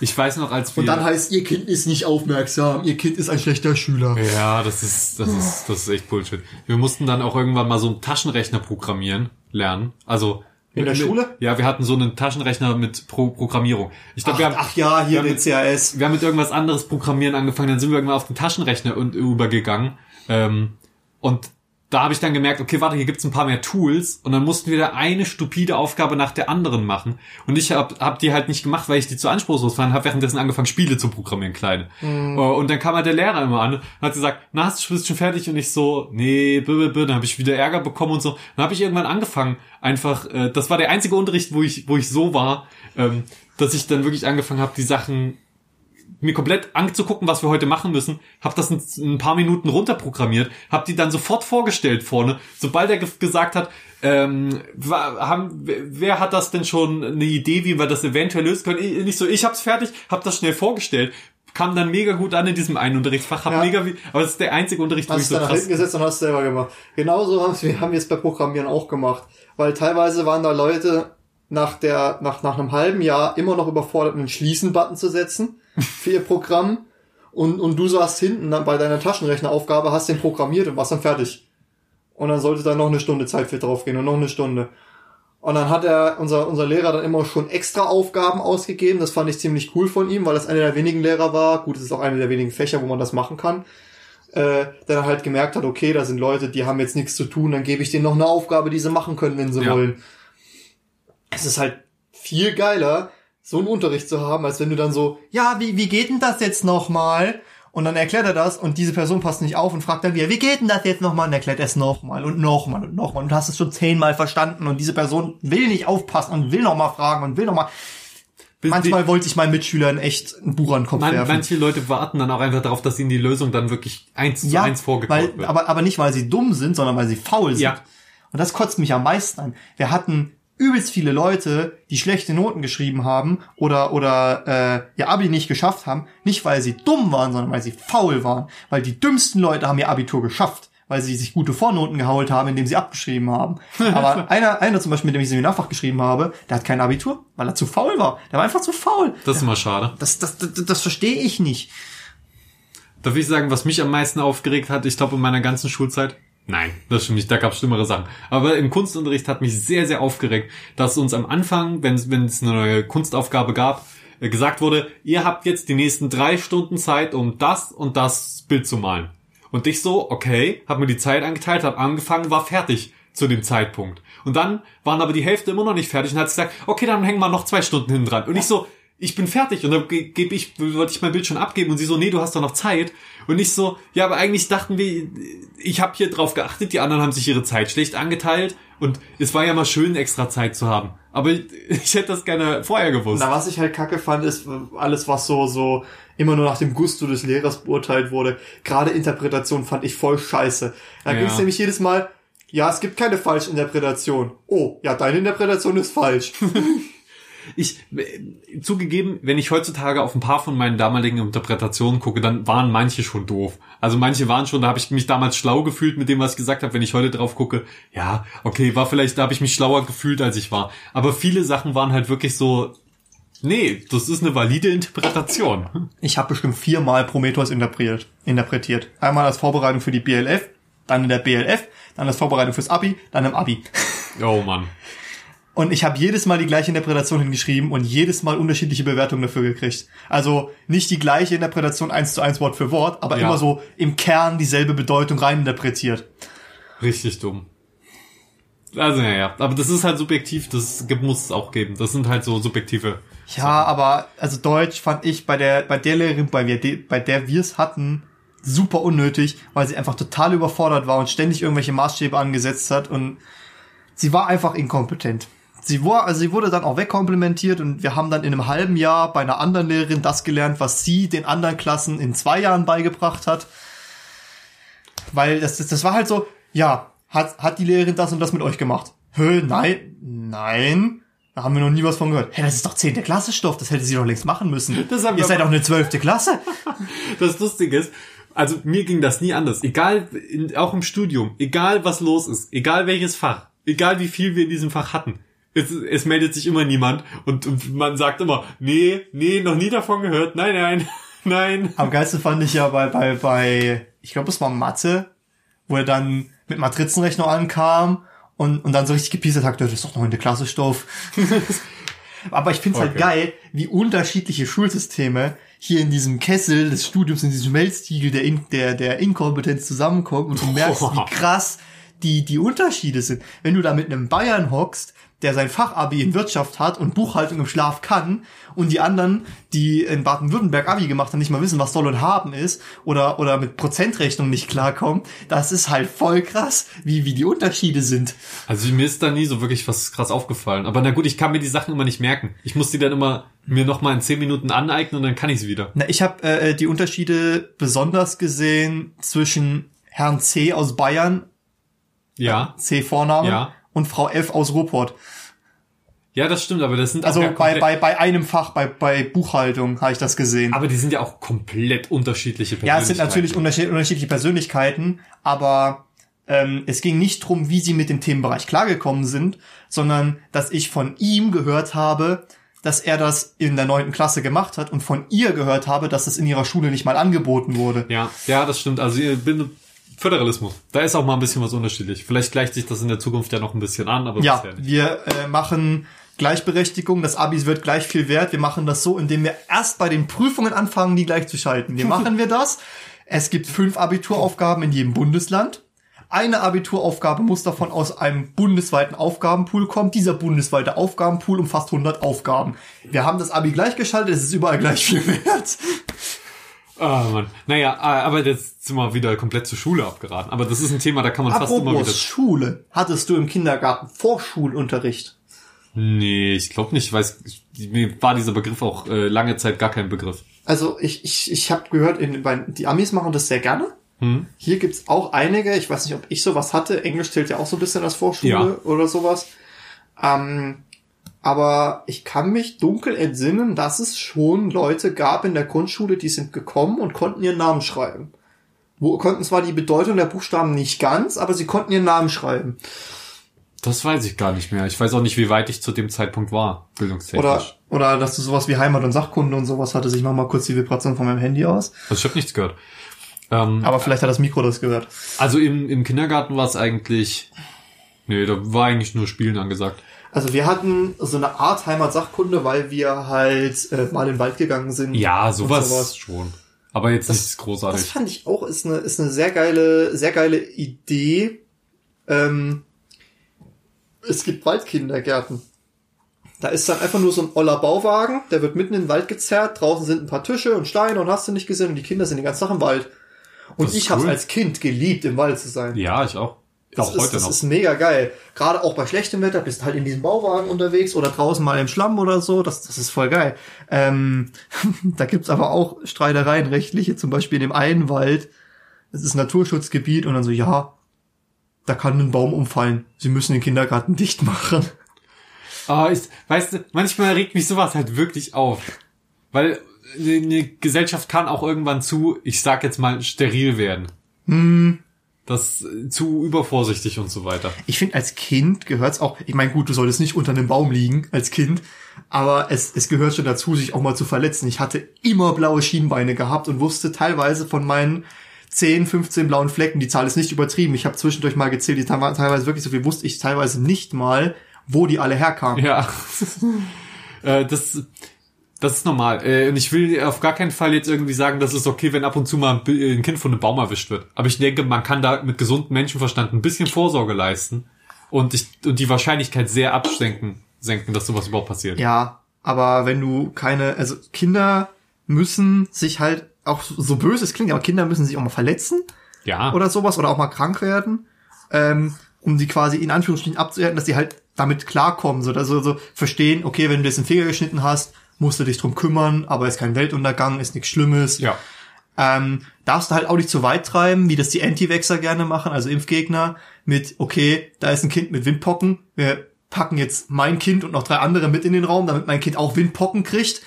Ich weiß noch, als wir. Und dann heißt, ihr Kind ist nicht aufmerksam, ihr Kind ist ein schlechter Schüler. Ja, das ist, das ist, das ist echt Bullshit. Wir mussten dann auch irgendwann mal so einen Taschenrechner programmieren lernen. Also In der Schule? Ja, wir hatten so einen Taschenrechner mit Pro Programmierung. Ich glaube, Ach, wir haben, ach ja, hier den mit- CAS. wir haben mit irgendwas anderes programmieren angefangen, dann sind wir irgendwann auf den Taschenrechner und übergegangen. Ähm, und da habe ich dann gemerkt, okay, warte, hier gibt's ein paar mehr Tools und dann mussten wir da eine stupide Aufgabe nach der anderen machen. Und ich habe hab die halt nicht gemacht, weil ich die zu anspruchslos fand, habe währenddessen angefangen, Spiele zu programmieren, kleine. Mhm. Äh, Und dann kam halt der Lehrer immer an und hat gesagt, na, hast du bist schon fertig? Und ich so, nee, b, b, b. dann habe ich wieder Ärger bekommen und so. Dann habe ich irgendwann angefangen, einfach, äh, das war der einzige Unterricht, wo ich, wo ich so war, ähm, dass ich dann wirklich angefangen habe, die Sachen mir komplett anzugucken, was wir heute machen müssen, habe das in, in ein paar Minuten runterprogrammiert, habe die dann sofort vorgestellt vorne, sobald er ge gesagt hat, ähm, haben, wer- hat das denn schon eine Idee, wie wir das eventuell lösen können? Ich, nicht so, ich hab's fertig, hab das schnell vorgestellt, kam dann mega gut an in diesem einen Unterrichtsfach, hab Ja. mega aber das ist der einzige Unterricht, wo ich Hast so krass, hinten gesetzt und hast selber gemacht. Genauso haben wir haben wir es bei Programmieren auch gemacht. Weil teilweise waren da Leute nach der, nach, nach einem halben Jahr immer noch überfordert, einen Schließen-Button zu setzen für ihr Programm. Und, und du saßt hinten dann bei deiner Taschenrechneraufgabe, hast den programmiert und warst dann fertig. Und dann sollte da noch eine Stunde Zeit für draufgehen und noch eine Stunde. Und dann hat er, unser, unser Lehrer dann immer schon extra Aufgaben ausgegeben. Das fand ich ziemlich cool von ihm, weil das einer der wenigen Lehrer war. Gut, es ist auch einer der wenigen Fächer, wo man das machen kann äh, der dann halt gemerkt hat, okay, da sind Leute, die haben jetzt nichts zu tun, dann gebe ich denen noch eine Aufgabe, die sie machen können, wenn sie Ja. wollen. Es ist halt viel geiler, so einen Unterricht zu haben, als wenn du dann so, ja, wie, wie geht denn das jetzt nochmal? Und dann erklärt er das und diese Person passt nicht auf und fragt dann wieder, wie geht denn das jetzt nochmal? Und erklärt es nochmal und nochmal und nochmal. Und du hast es schon zehnmal verstanden und diese Person will nicht aufpassen und will nochmal fragen und will nochmal. Manchmal wollte ich meinen Mitschülern echt ein Buch an den Kopf Man, werfen. manche Leute warten dann auch einfach darauf, dass ihnen die Lösung dann wirklich eins zu eins vorgekaut weil, wird. aber, aber nicht, weil sie dumm sind, sondern weil sie faul sind. Ja. Und das kotzt mich am meisten an. Wir hatten übelst viele Leute, die schlechte Noten geschrieben haben oder, oder äh, ihr Abi nicht geschafft haben, nicht weil sie dumm waren, sondern weil sie faul waren. Weil die dümmsten Leute haben ihr Abitur geschafft, weil sie sich gute Vornoten geholt haben, indem sie abgeschrieben haben. Aber einer, einer zum Beispiel, mit dem ich Seminarfach geschrieben habe, der hat kein Abitur, weil er zu faul war. Der war einfach zu faul. das ist immer schade. Das, das, das, das verstehe ich nicht. Darf ich sagen, was mich am meisten aufgeregt hat, ich glaube in meiner ganzen Schulzeit? Nein, das stimmt nicht, da gab es schlimmere Sachen. Aber im Kunstunterricht hat mich sehr, sehr aufgeregt, dass uns am Anfang, wenn es wenn es eine neue Kunstaufgabe gab, äh, gesagt wurde, ihr habt jetzt die nächsten drei Stunden Zeit, um das und das Bild zu malen. Und ich so, okay, hab mir die Zeit angeteilt, hab angefangen, war fertig zu dem Zeitpunkt. Und dann waren aber die Hälfte immer noch nicht fertig und hat gesagt, okay, dann hängen wir noch zwei Stunden hinten dran. Und ich so, ich bin fertig und dann ge- gebe ich, wollte ich mein Bild schon abgeben und sie so, nee, du hast doch noch Zeit. Und ich so, ja, aber eigentlich dachten wir, ich habe hier drauf geachtet, die anderen haben sich ihre Zeit schlecht angeteilt und es war ja mal schön, extra Zeit zu haben. Aber ich, ich hätte das gerne vorher gewusst. Na, was ich halt kacke fand, ist alles, was so, so immer nur nach dem Gusto des Lehrers beurteilt wurde. Gerade Interpretation fand ich voll scheiße. Da Ja. ging es nämlich jedes Mal, ja, es gibt keine falsche Interpretation. Oh, ja, deine Interpretation ist falsch. Ich, äh, zugegeben, wenn ich heutzutage auf ein paar von meinen damaligen Interpretationen gucke, dann waren manche schon doof. Also manche waren schon, da habe ich mich damals schlau gefühlt mit dem, was ich gesagt habe. Wenn ich heute drauf gucke, ja, okay, war vielleicht, da habe ich mich schlauer gefühlt, als ich war. Aber viele Sachen waren halt wirklich so, nee, das ist eine valide Interpretation. Ich habe bestimmt viermal Prometheus interpretiert, interpretiert. Einmal als Vorbereitung für die BLF, dann in der BLF, dann als Vorbereitung fürs Abi, dann im Abi. Oh Mann. Und ich habe jedes Mal die gleiche Interpretation hingeschrieben und jedes Mal unterschiedliche Bewertungen dafür gekriegt. Also nicht die gleiche Interpretation eins zu eins Wort für Wort, aber Ja. immer so im Kern dieselbe Bedeutung reininterpretiert. Richtig dumm. Also ja, ja, aber das ist halt subjektiv, das gibt- muss es auch geben. Das sind halt so subjektive. Ja, aber also Deutsch fand ich bei der bei der Lehrerin, bei, wir, bei der wir es hatten, super unnötig, weil sie einfach total überfordert war und ständig irgendwelche Maßstäbe angesetzt hat und sie war einfach inkompetent. Sie war, also sie wurde dann auch wegkomplimentiert und wir haben dann in einem halben Jahr bei einer anderen Lehrerin das gelernt, was sie den anderen Klassen in zwei Jahren beigebracht hat. Weil das, das, das war halt so, ja, hat, hat die Lehrerin das und das mit euch gemacht? Hö, nein, nein. Da haben wir noch nie was von gehört. Hey, das ist doch zehnte Klasse Stoff, das hätte sie doch längst machen müssen. Das haben Ihr seid doch eine zwölfte Klasse. Das Lustige ist, also mir ging das nie anders. Egal, auch im Studium, egal was los ist, egal welches Fach, egal wie viel wir in diesem Fach hatten. Es, es meldet sich immer niemand und, und man sagt immer, nee, nee, noch nie davon gehört, nein, nein, nein. Am geilsten fand ich ja bei, bei, bei, ich glaube, es war Mathe, wo er dann mit Matrizenrechnung ankam und, und dann so richtig gepieselt hat, das ist doch noch eine Klasse Stoff. Aber ich find's halt Okay. geil, wie unterschiedliche Schulsysteme hier in diesem Kessel des Studiums, in diesem Schmelztiegel der, in, der, der Inkompetenz zusammenkommen und du merkst, wie krass die, die Unterschiede sind. Wenn du da mit einem Bayern hockst, der sein Fachabi in Wirtschaft hat und Buchhaltung im Schlaf kann und die anderen, die in Baden-Württemberg Abi gemacht haben, nicht mal wissen, was soll und haben ist oder, oder mit Prozentrechnung nicht klarkommen, das ist halt voll krass, wie, wie die Unterschiede sind. Also mir ist da nie so wirklich was krass aufgefallen. Aber na gut, ich kann mir die Sachen immer nicht merken. Ich muss die dann immer mir noch mal in zehn Minuten aneignen und dann kann ich sie wieder. Na, ich habe äh, die Unterschiede besonders gesehen zwischen Herrn C aus Bayern, Ja. C Vorname, Ja. Und Frau F aus Ruhrpott. Ja, das stimmt, aber das sind Also ja bei, bei, bei einem Fach, bei, bei Buchhaltung habe ich das gesehen. aber die sind ja auch komplett unterschiedliche ja, es sind Persönlichkeiten. natürlich unterschied- unterschiedliche Persönlichkeiten, aber ähm, es ging nicht drum, wie sie mit dem Themenbereich klargekommen sind, sondern dass ich von ihm gehört habe, dass er das in der neunten Klasse gemacht hat und von ihr gehört habe, dass es in ihrer Schule nicht mal angeboten wurde. Ja, ja, das stimmt. Also ihr bin Föderalismus. Da ist auch mal ein bisschen was unterschiedlich. Vielleicht gleicht sich das in der Zukunft ja noch ein bisschen an, aber Ja, bisher nicht. wir äh, machen Gleichberechtigung, das Abi wird gleich viel wert. Wir machen das so, indem wir erst bei den Prüfungen anfangen, die gleich zu schalten. Wie machen wir das? Es gibt fünf Abituraufgaben in jedem Bundesland. Eine Abituraufgabe muss davon aus einem bundesweiten Aufgabenpool kommen. Dieser bundesweite Aufgabenpool umfasst 100 Aufgaben. Wir haben das Abi gleichgeschaltet, es ist überall gleich viel wert. Ah, Mann. Naja, ah, aber jetzt sind wir wieder komplett zur Schule abgeraten. Aber das ist ein Thema, da kann man fast immer wieder... Apropos Schule. Hattest du im Kindergarten Vorschulunterricht? Nee, ich glaube nicht. Ich weiß, mir war dieser Begriff auch äh, lange Zeit gar kein Begriff. Also ich, ich, ich habe gehört, in, die Amis machen das sehr gerne. Hm? Hier gibt's auch einige, ich weiß nicht, ob ich sowas hatte. Englisch zählt ja auch so ein bisschen als Vorschule Ja. oder sowas. Ähm, aber ich kann mich dunkel entsinnen, dass es schon Leute gab in der Grundschule, die sind gekommen und konnten ihren Namen schreiben. Wo konnten zwar die Bedeutung der Buchstaben nicht ganz, aber sie konnten ihren Namen schreiben. Das weiß ich gar nicht mehr. Ich weiß auch nicht, wie weit ich zu dem Zeitpunkt war, bildungstechnisch. Oder, oder dass du sowas wie Heimat und Sachkunde und sowas hattest. Ich mach mal kurz die Vibration von meinem Handy aus. Also ich habe nichts gehört. Ähm, Aber vielleicht hat das Mikro das gehört. also im, im Kindergarten war es eigentlich... Nee, da war eigentlich nur Spielen angesagt. Also wir hatten so eine Art Heimatsachkunde, weil wir halt äh, mal in den Wald gegangen sind. Ja, und sowas, schon. Aber jetzt nichts Das großartig. fand ich auch ist eine ist eine sehr geile sehr geile Idee. Ähm, es gibt Waldkindergärten. Da ist dann einfach nur so ein oller Bauwagen, der wird mitten in den Wald gezerrt. Draußen sind ein paar Tische und Steine und hast du nicht gesehen und die Kinder sind den ganzen Tag im Wald. Und Das ich habe cool. als Kind geliebt, im Wald zu sein. ja, ich auch. Das auch ist, heute das noch. ist mega geil. Gerade auch bei schlechtem Wetter bist du halt in diesem Bauwagen unterwegs oder draußen mal im Schlamm oder so. Das, das ist voll geil. Ähm, da gibt's aber auch Streitereien rechtliche, zum Beispiel in dem einen Wald. Es ist Naturschutzgebiet und dann so, ja, da kann ein Baum umfallen. Sie müssen den Kindergarten dicht machen. Ah, ich, weißt du, manchmal regt mich sowas halt wirklich auf. Weil eine Gesellschaft kann auch irgendwann zu, ich sag jetzt mal, steril werden. Hm. Das äh, zu übervorsichtig und so weiter. Ich finde, als Kind gehört's auch, ich meine, gut, du solltest nicht unter einem Baum liegen als Kind, aber es, es gehört schon dazu, sich auch mal zu verletzen. Ich hatte immer blaue Schienbeine gehabt und wusste teilweise von meinen 10, 15 blauen Flecken, die Zahl ist nicht übertrieben, ich habe zwischendurch mal gezählt, die waren teilweise wirklich so viel, wusste ich teilweise nicht mal, wo die alle herkamen. Ja. äh, das, das ist normal. Äh, und ich will auf gar keinen Fall jetzt irgendwie sagen, dass es okay, wenn ab und zu mal ein Bi- ein Kind von einem Baum erwischt wird. Aber ich denke, man kann da mit gesundem Menschenverstand ein bisschen Vorsorge leisten und, ich, und die Wahrscheinlichkeit sehr absenken, senken, dass sowas überhaupt passiert. Ja, aber wenn du keine, also Kinder müssen sich halt, auch so böse es klingt, aber Kinder müssen sich auch mal verletzen. Ja. oder sowas oder auch mal krank werden, ähm, um die quasi in Anführungsstrichen abzuhärten, dass die halt damit klarkommen, so, also so verstehen, okay, wenn du jetzt den Finger geschnitten hast, musst du dich drum kümmern, aber ist kein Weltuntergang, ist nichts Schlimmes. Ja. Ähm, darfst du halt auch nicht zu weit treiben, wie das die Anti-Vaxxer gerne machen, also Impfgegner, mit, okay, da ist ein Kind mit Windpocken, wir packen jetzt mein Kind und noch drei andere mit in den Raum, damit mein Kind auch Windpocken kriegt,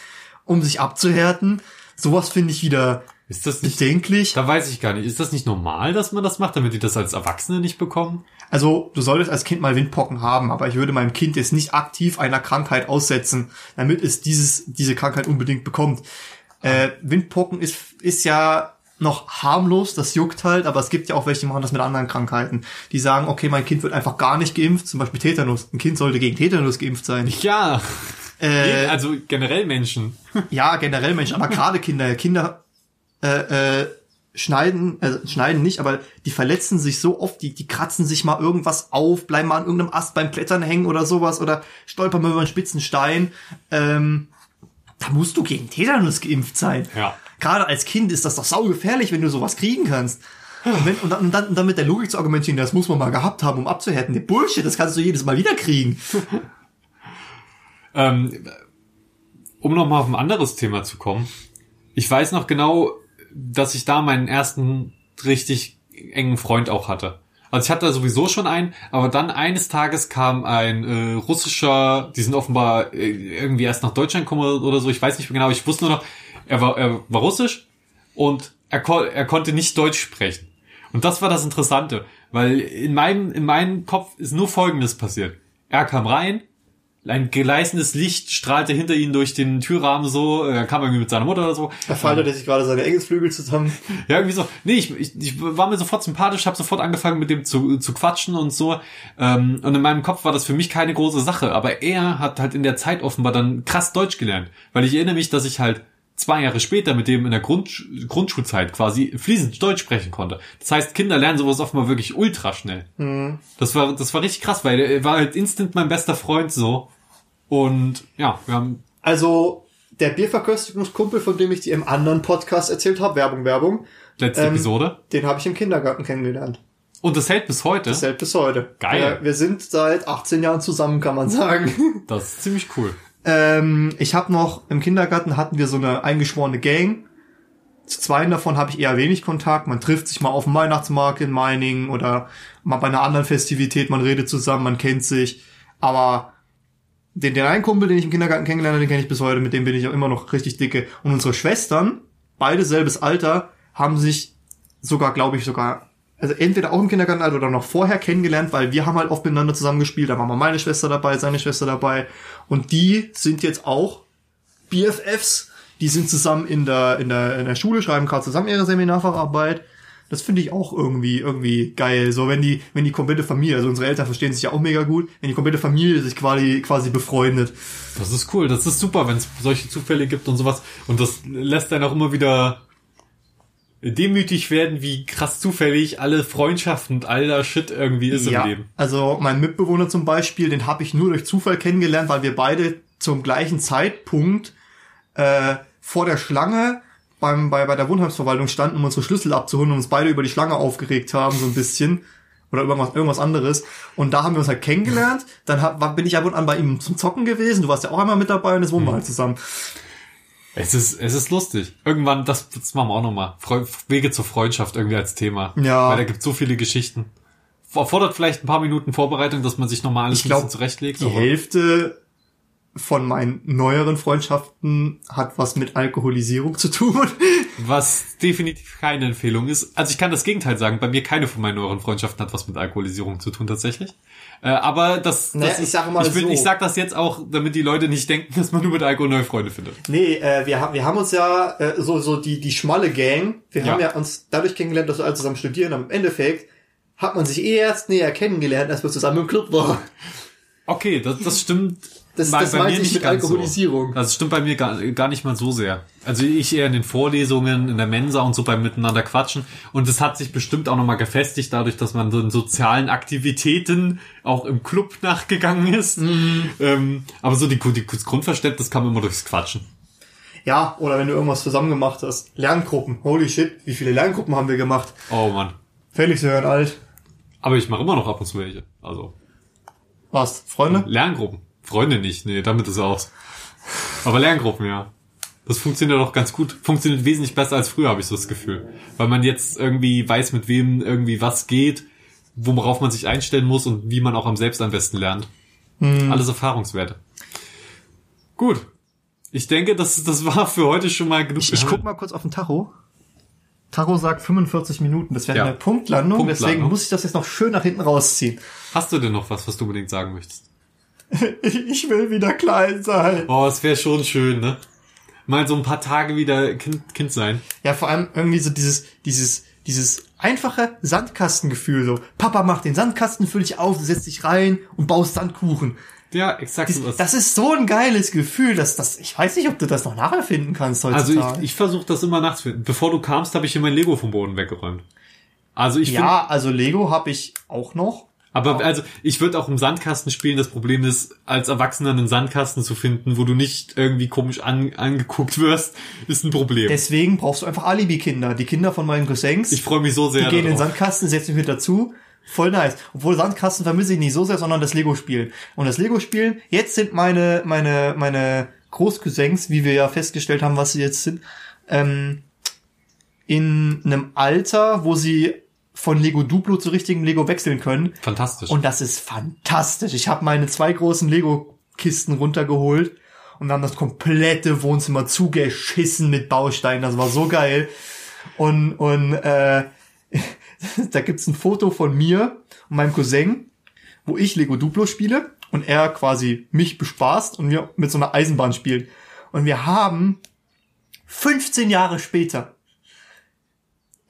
um sich abzuhärten. Sowas finde ich wieder Ist das nicht, bedenklich. da weiß ich gar nicht. Ist das nicht normal, dass man das macht, damit die das als Erwachsene nicht bekommen? Also, du solltest als Kind mal Windpocken haben, aber ich würde meinem Kind jetzt nicht aktiv einer Krankheit aussetzen, damit es dieses, diese Krankheit unbedingt bekommt. Äh, Windpocken ist, ist ja noch harmlos, das juckt halt, aber es gibt ja auch welche, die machen das mit anderen Krankheiten. Die sagen, okay, mein Kind wird einfach gar nicht geimpft, zum Beispiel Tetanus. Ein Kind sollte gegen Tetanus geimpft sein. Ja. Äh, also generell Menschen. ja, generell Menschen, aber gerade Kinder. Kinder äh, äh, schneiden, äh, schneiden nicht, aber die verletzen sich so oft, die, die kratzen sich mal irgendwas auf, bleiben mal an irgendeinem Ast beim Klettern hängen oder sowas oder stolpern mal über einen spitzen Stein. Ähm, da musst du gegen Tetanus geimpft sein. Ja. Gerade als Kind ist das doch saugefährlich, wenn du sowas kriegen kannst. Und, wenn, und, dann, und, dann, und dann mit der Logik zu argumentieren, das muss man mal gehabt haben, um abzuhärten. Nee, Bullshit, das kannst du jedes Mal wieder kriegen. Ähm, um nochmal auf ein anderes Thema zu kommen. Ich weiß noch genau, dass ich da meinen ersten richtig engen Freund auch hatte. Also ich hatte da sowieso schon einen, aber dann eines Tages kam ein äh, russischer, die sind offenbar äh, irgendwie erst nach Deutschland gekommen oder so, ich weiß nicht mehr genau, ich wusste nur noch, er war, er war russisch und er, ko er konnte nicht Deutsch sprechen. Und das war das Interessante, weil in meinem, in meinem Kopf ist nur Folgendes passiert. Er kam rein, ein gleißendes Licht strahlte hinter ihm durch den Türrahmen so, er kam irgendwie mit seiner Mutter oder so. Er sich gerade seine Engelsflügel zusammen. Ja, irgendwie so. Nee, ich, ich, ich war mir sofort sympathisch, habe sofort angefangen mit dem zu, zu quatschen und so. Ähm, und in meinem Kopf war das für mich keine große Sache. Aber er hat halt in der Zeit offenbar dann krass Deutsch gelernt. Weil ich erinnere mich, dass ich halt zwei Jahre später mit dem in der Grund, Grundschulzeit quasi fließend Deutsch sprechen konnte. Das heißt, Kinder lernen sowas offenbar wirklich ultra schnell. Das war, das war richtig krass, weil er war halt instant mein bester Freund so. Und ja, wir haben Also, der Bierverköstigungskumpel, von dem ich dir im anderen Podcast erzählt habe, Werbung, Werbung, letzte Ähm, Episode. den habe ich im Kindergarten kennengelernt. Und das hält bis heute. Das hält bis heute. Geil. Wir, wir sind seit 18 Jahren zusammen, kann man sagen. Das ist ziemlich cool. ähm, ich habe noch, im Kindergarten hatten wir so eine eingeschworene Gang. Zu zweien davon habe ich eher wenig Kontakt. Man trifft sich mal auf dem Weihnachtsmarkt in Meiningen oder mal bei einer anderen Festivität. Man redet zusammen, man kennt sich. Aber den, den einen Kumpel, den ich im Kindergarten kennengelernt habe, den kenne ich bis heute. Mit dem bin ich auch immer noch richtig dicke. Und unsere Schwestern, beide selbes Alter, haben sich sogar, glaube ich, sogar, also entweder auch im Kindergarten oder noch vorher kennengelernt, weil wir haben halt oft miteinander zusammengespielt. Da war mal meine Schwester dabei, seine Schwester dabei. Und die sind jetzt auch BFFs. Die sind zusammen in der, in der, in der Schule, schreiben gerade zusammen ihre Seminarfacharbeit. Das finde ich auch irgendwie, irgendwie geil. So, wenn die, wenn die komplette Familie, also unsere Eltern verstehen sich ja auch mega gut, wenn die komplette Familie sich quasi, quasi befreundet. Das ist cool, das ist super, wenn es solche Zufälle gibt und sowas. Und das lässt einen auch immer wieder demütig werden, wie krass zufällig alle Freundschaften und all das Shit irgendwie ist im Leben. Also mein Mitbewohner zum Beispiel, den habe ich nur durch Zufall kennengelernt, weil wir beide zum gleichen Zeitpunkt äh, vor der Schlange beim, bei, bei der Wohnheimsverwaltung standen, um unsere Schlüssel abzuholen und uns beide über die Schlange aufgeregt haben, so ein bisschen. Oder irgendwas, irgendwas anderes. Und da haben wir uns halt kennengelernt. Dann hab, bin ich ab und an bei ihm zum Zocken gewesen. Du warst ja auch einmal mit dabei und jetzt wohnen Mhm. wir halt zusammen. Es ist, es ist lustig. Irgendwann, das, das machen wir auch nochmal. Wege zur Freundschaft irgendwie als Thema. Ja. Weil da gibt so viele Geschichten. Erfordert vielleicht ein paar Minuten Vorbereitung, dass man sich nochmal alles Ich ein glaub, bisschen zurechtlegt. Die Hälfte von meinen neueren Freundschaften hat was mit Alkoholisierung zu tun. Was definitiv keine Empfehlung ist. Also ich kann das Gegenteil sagen. Bei mir keine von meinen neueren Freundschaften hat was mit Alkoholisierung zu tun tatsächlich. Äh, aber das, das Naja, ist, ich sage mal ich, will, so. ich sag das jetzt auch, damit die Leute nicht denken, dass man nur mit Alkohol neue Freunde findet. Nee, äh, wir, haben wir haben uns ja äh, so, so die, die schmalle Gang, wir Ja. haben ja uns dadurch kennengelernt, dass wir alle zusammen studieren. Im Endeffekt hat man sich eh erst näher kennengelernt, als wir zusammen im Club waren. Okay, das, das stimmt. Das- bei, das bei meinte mir ich nicht mit ganz Alkoholisierung. So. Das stimmt bei mir gar, gar nicht mal so sehr. Also ich eher in den Vorlesungen, in der Mensa und so beim Miteinander quatschen. Und es hat sich bestimmt auch nochmal gefestigt, dadurch, dass man so in sozialen Aktivitäten auch im Club nachgegangen ist. Mhm. Ähm, aber so die, die, das Grundverständnis kam immer durchs Quatschen. Ja, oder wenn du irgendwas zusammen gemacht hast. Lerngruppen. Holy shit, wie viele Lerngruppen haben wir gemacht? Oh Mann. Felix, wir hören alt. Aber ich mache immer noch ab und zu welche. Also. Was? Freunde? Lerngruppen. Freunde nicht, nee, damit ist aus. Aber Lerngruppen, ja. Das funktioniert doch ganz gut. Funktioniert wesentlich besser als früher, habe ich so das Gefühl. Weil man jetzt irgendwie weiß, mit wem irgendwie was geht, worauf man sich einstellen muss und wie man auch am selbst am besten lernt. Alles Erfahrungswerte. Gut. Ich denke, das, das war für heute schon mal genug. Ich, ich guck mal kurz auf den Tacho. Tacho sagt 45 Minuten. Das wäre Ja. eine Punktlandung, Punktlandung. deswegen muss ich das jetzt noch schön nach hinten rausziehen. Hast du denn noch was, was du unbedingt sagen möchtest? Ich will wieder klein sein. Oh, es wäre schon schön, ne? Mal so ein paar Tage wieder Kind, kind sein. Ja, vor allem irgendwie so dieses, dieses, dieses einfache Sandkastengefühl. So, Papa macht den Sandkasten, füll dich auf, setzt dich rein und baust Sandkuchen. Ja, exakt. Das, das ist so ein geiles Gefühl, dass das, ich weiß nicht, ob du das noch nacherfinden kannst also heutzutage. ich, ich versuche das immer nachzufinden. Bevor du kamst, habe ich hier mein Lego vom Boden weggeräumt. Also ich ja, also Lego habe ich auch noch. aber also ich würde auch im Sandkasten spielen. Das Problem ist, als Erwachsener einen Sandkasten zu finden, wo du nicht irgendwie komisch an, angeguckt wirst, ist ein Problem. Deswegen brauchst du einfach Alibi-Kinder. Die Kinder von meinen Cousins, ich freue mich so sehr die gehen in den darauf. Sandkasten, setzen mich mit dazu. Voll nice. Obwohl Sandkasten vermisse ich nicht so sehr, sondern das Lego-Spielen. Und das Lego-Spielen, jetzt sind meine, meine, meine Großcousins, wie wir ja festgestellt haben, was sie jetzt sind, ähm, in einem Alter, wo sie von Lego Duplo zu richtigen Lego wechseln können. Fantastisch. Und das ist fantastisch. Ich habe meine zwei großen Lego-Kisten runtergeholt und haben das komplette Wohnzimmer zugeschissen mit Bausteinen. Das war so geil. Und, und äh, da gibt's ein Foto von mir und meinem Cousin, wo ich Lego Duplo spiele und er quasi mich bespaßt und wir mit so einer Eisenbahn spielen. Und wir haben 15 Jahre später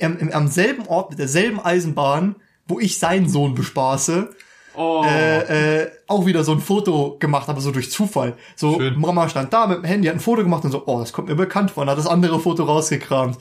am, am selben Ort mit derselben Eisenbahn, wo ich seinen Sohn bespaße, oh, äh, äh, auch wieder so ein Foto gemacht, aber so durch Zufall. So, Schön. Mama stand da mit dem Handy, hat ein Foto gemacht und so, oh, das kommt mir bekannt vor, und hat das andere Foto rausgekramt.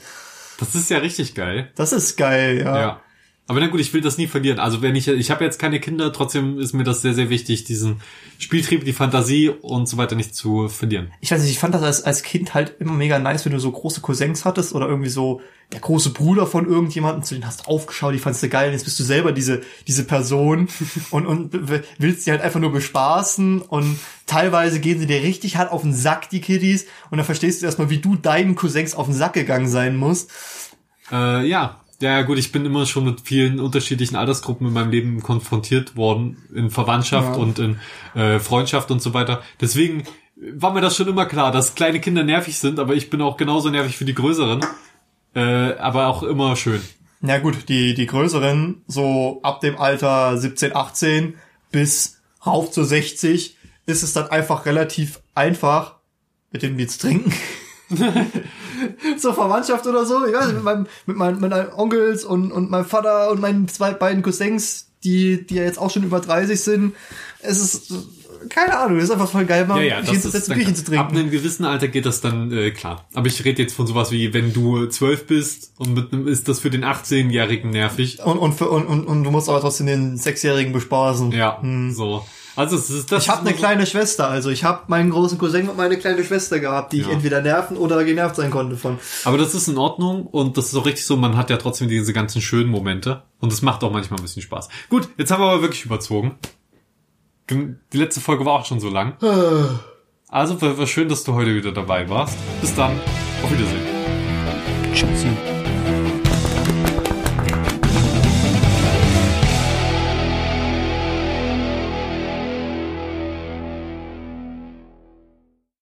Das ist ja richtig geil. Das ist geil, ja. Ja. Aber na gut, ich will das nie verlieren. Also wenn ich, ich habe jetzt keine Kinder, trotzdem ist mir das sehr, sehr wichtig, diesen Spieltrieb, die Fantasie und so weiter nicht zu verlieren. Ich weiß nicht, ich fand das als, als Kind halt immer mega nice, wenn du so große Cousins hattest oder irgendwie so der große Bruder von irgendjemandem, zu denen hast du aufgeschaut, die fandst du geil, und jetzt bist du selber diese, diese Person und, und willst sie halt einfach nur bespaßen und teilweise gehen sie dir richtig hart auf den Sack, die Kiddies, und dann verstehst du erstmal, wie du deinen Cousins auf den Sack gegangen sein musst. Äh, ja. Ja, ja, gut, ich bin immer schon mit vielen unterschiedlichen Altersgruppen in meinem Leben konfrontiert worden, in Verwandtschaft Ja. und in äh, Freundschaft und so weiter. Deswegen war mir das schon immer klar, dass kleine Kinder nervig sind, aber ich bin auch genauso nervig für die größeren. Äh, aber auch immer schön. Na gut, die, die größeren, so ab dem Alter 17, 18 bis rauf zu 60, ist es dann einfach relativ einfach, mit dem Lied zu trinken. Zur Verwandtschaft oder so, ich weiß nicht, mit meinem, mit meinen, mit meinen Onkels und, und meinem Vater und meinen zwei beiden Cousins, die, die ja jetzt auch schon über 30 sind. Es ist, keine Ahnung, es ist einfach voll geil, mal Ja, ja, das ist Bierchen zu dann, ab trinken. einem gewissen Alter geht das dann äh, klar. Aber ich rede jetzt von sowas wie, wenn du zwölf bist und mit einem ist das für den 18-Jährigen nervig. Und, und, für, und, und, und du musst aber trotzdem den Sechsjährigen bespaßen. Ja, so. Also es ist das. Ich habe eine immer kleine Schwester, also ich habe meinen großen Cousin und meine kleine Schwester gehabt, die ich Ja. entweder nerven oder genervt sein konnte von. So. Aber das ist in Ordnung und das ist auch richtig so. Man hat ja trotzdem diese ganzen schönen Momente und es macht auch manchmal ein bisschen Spaß. Gut, jetzt haben wir aber wirklich überzogen. Die letzte Folge war auch schon so lang. Also war, war schön, dass du heute wieder dabei warst. Bis dann. Auf Wiedersehen. Tschüssi.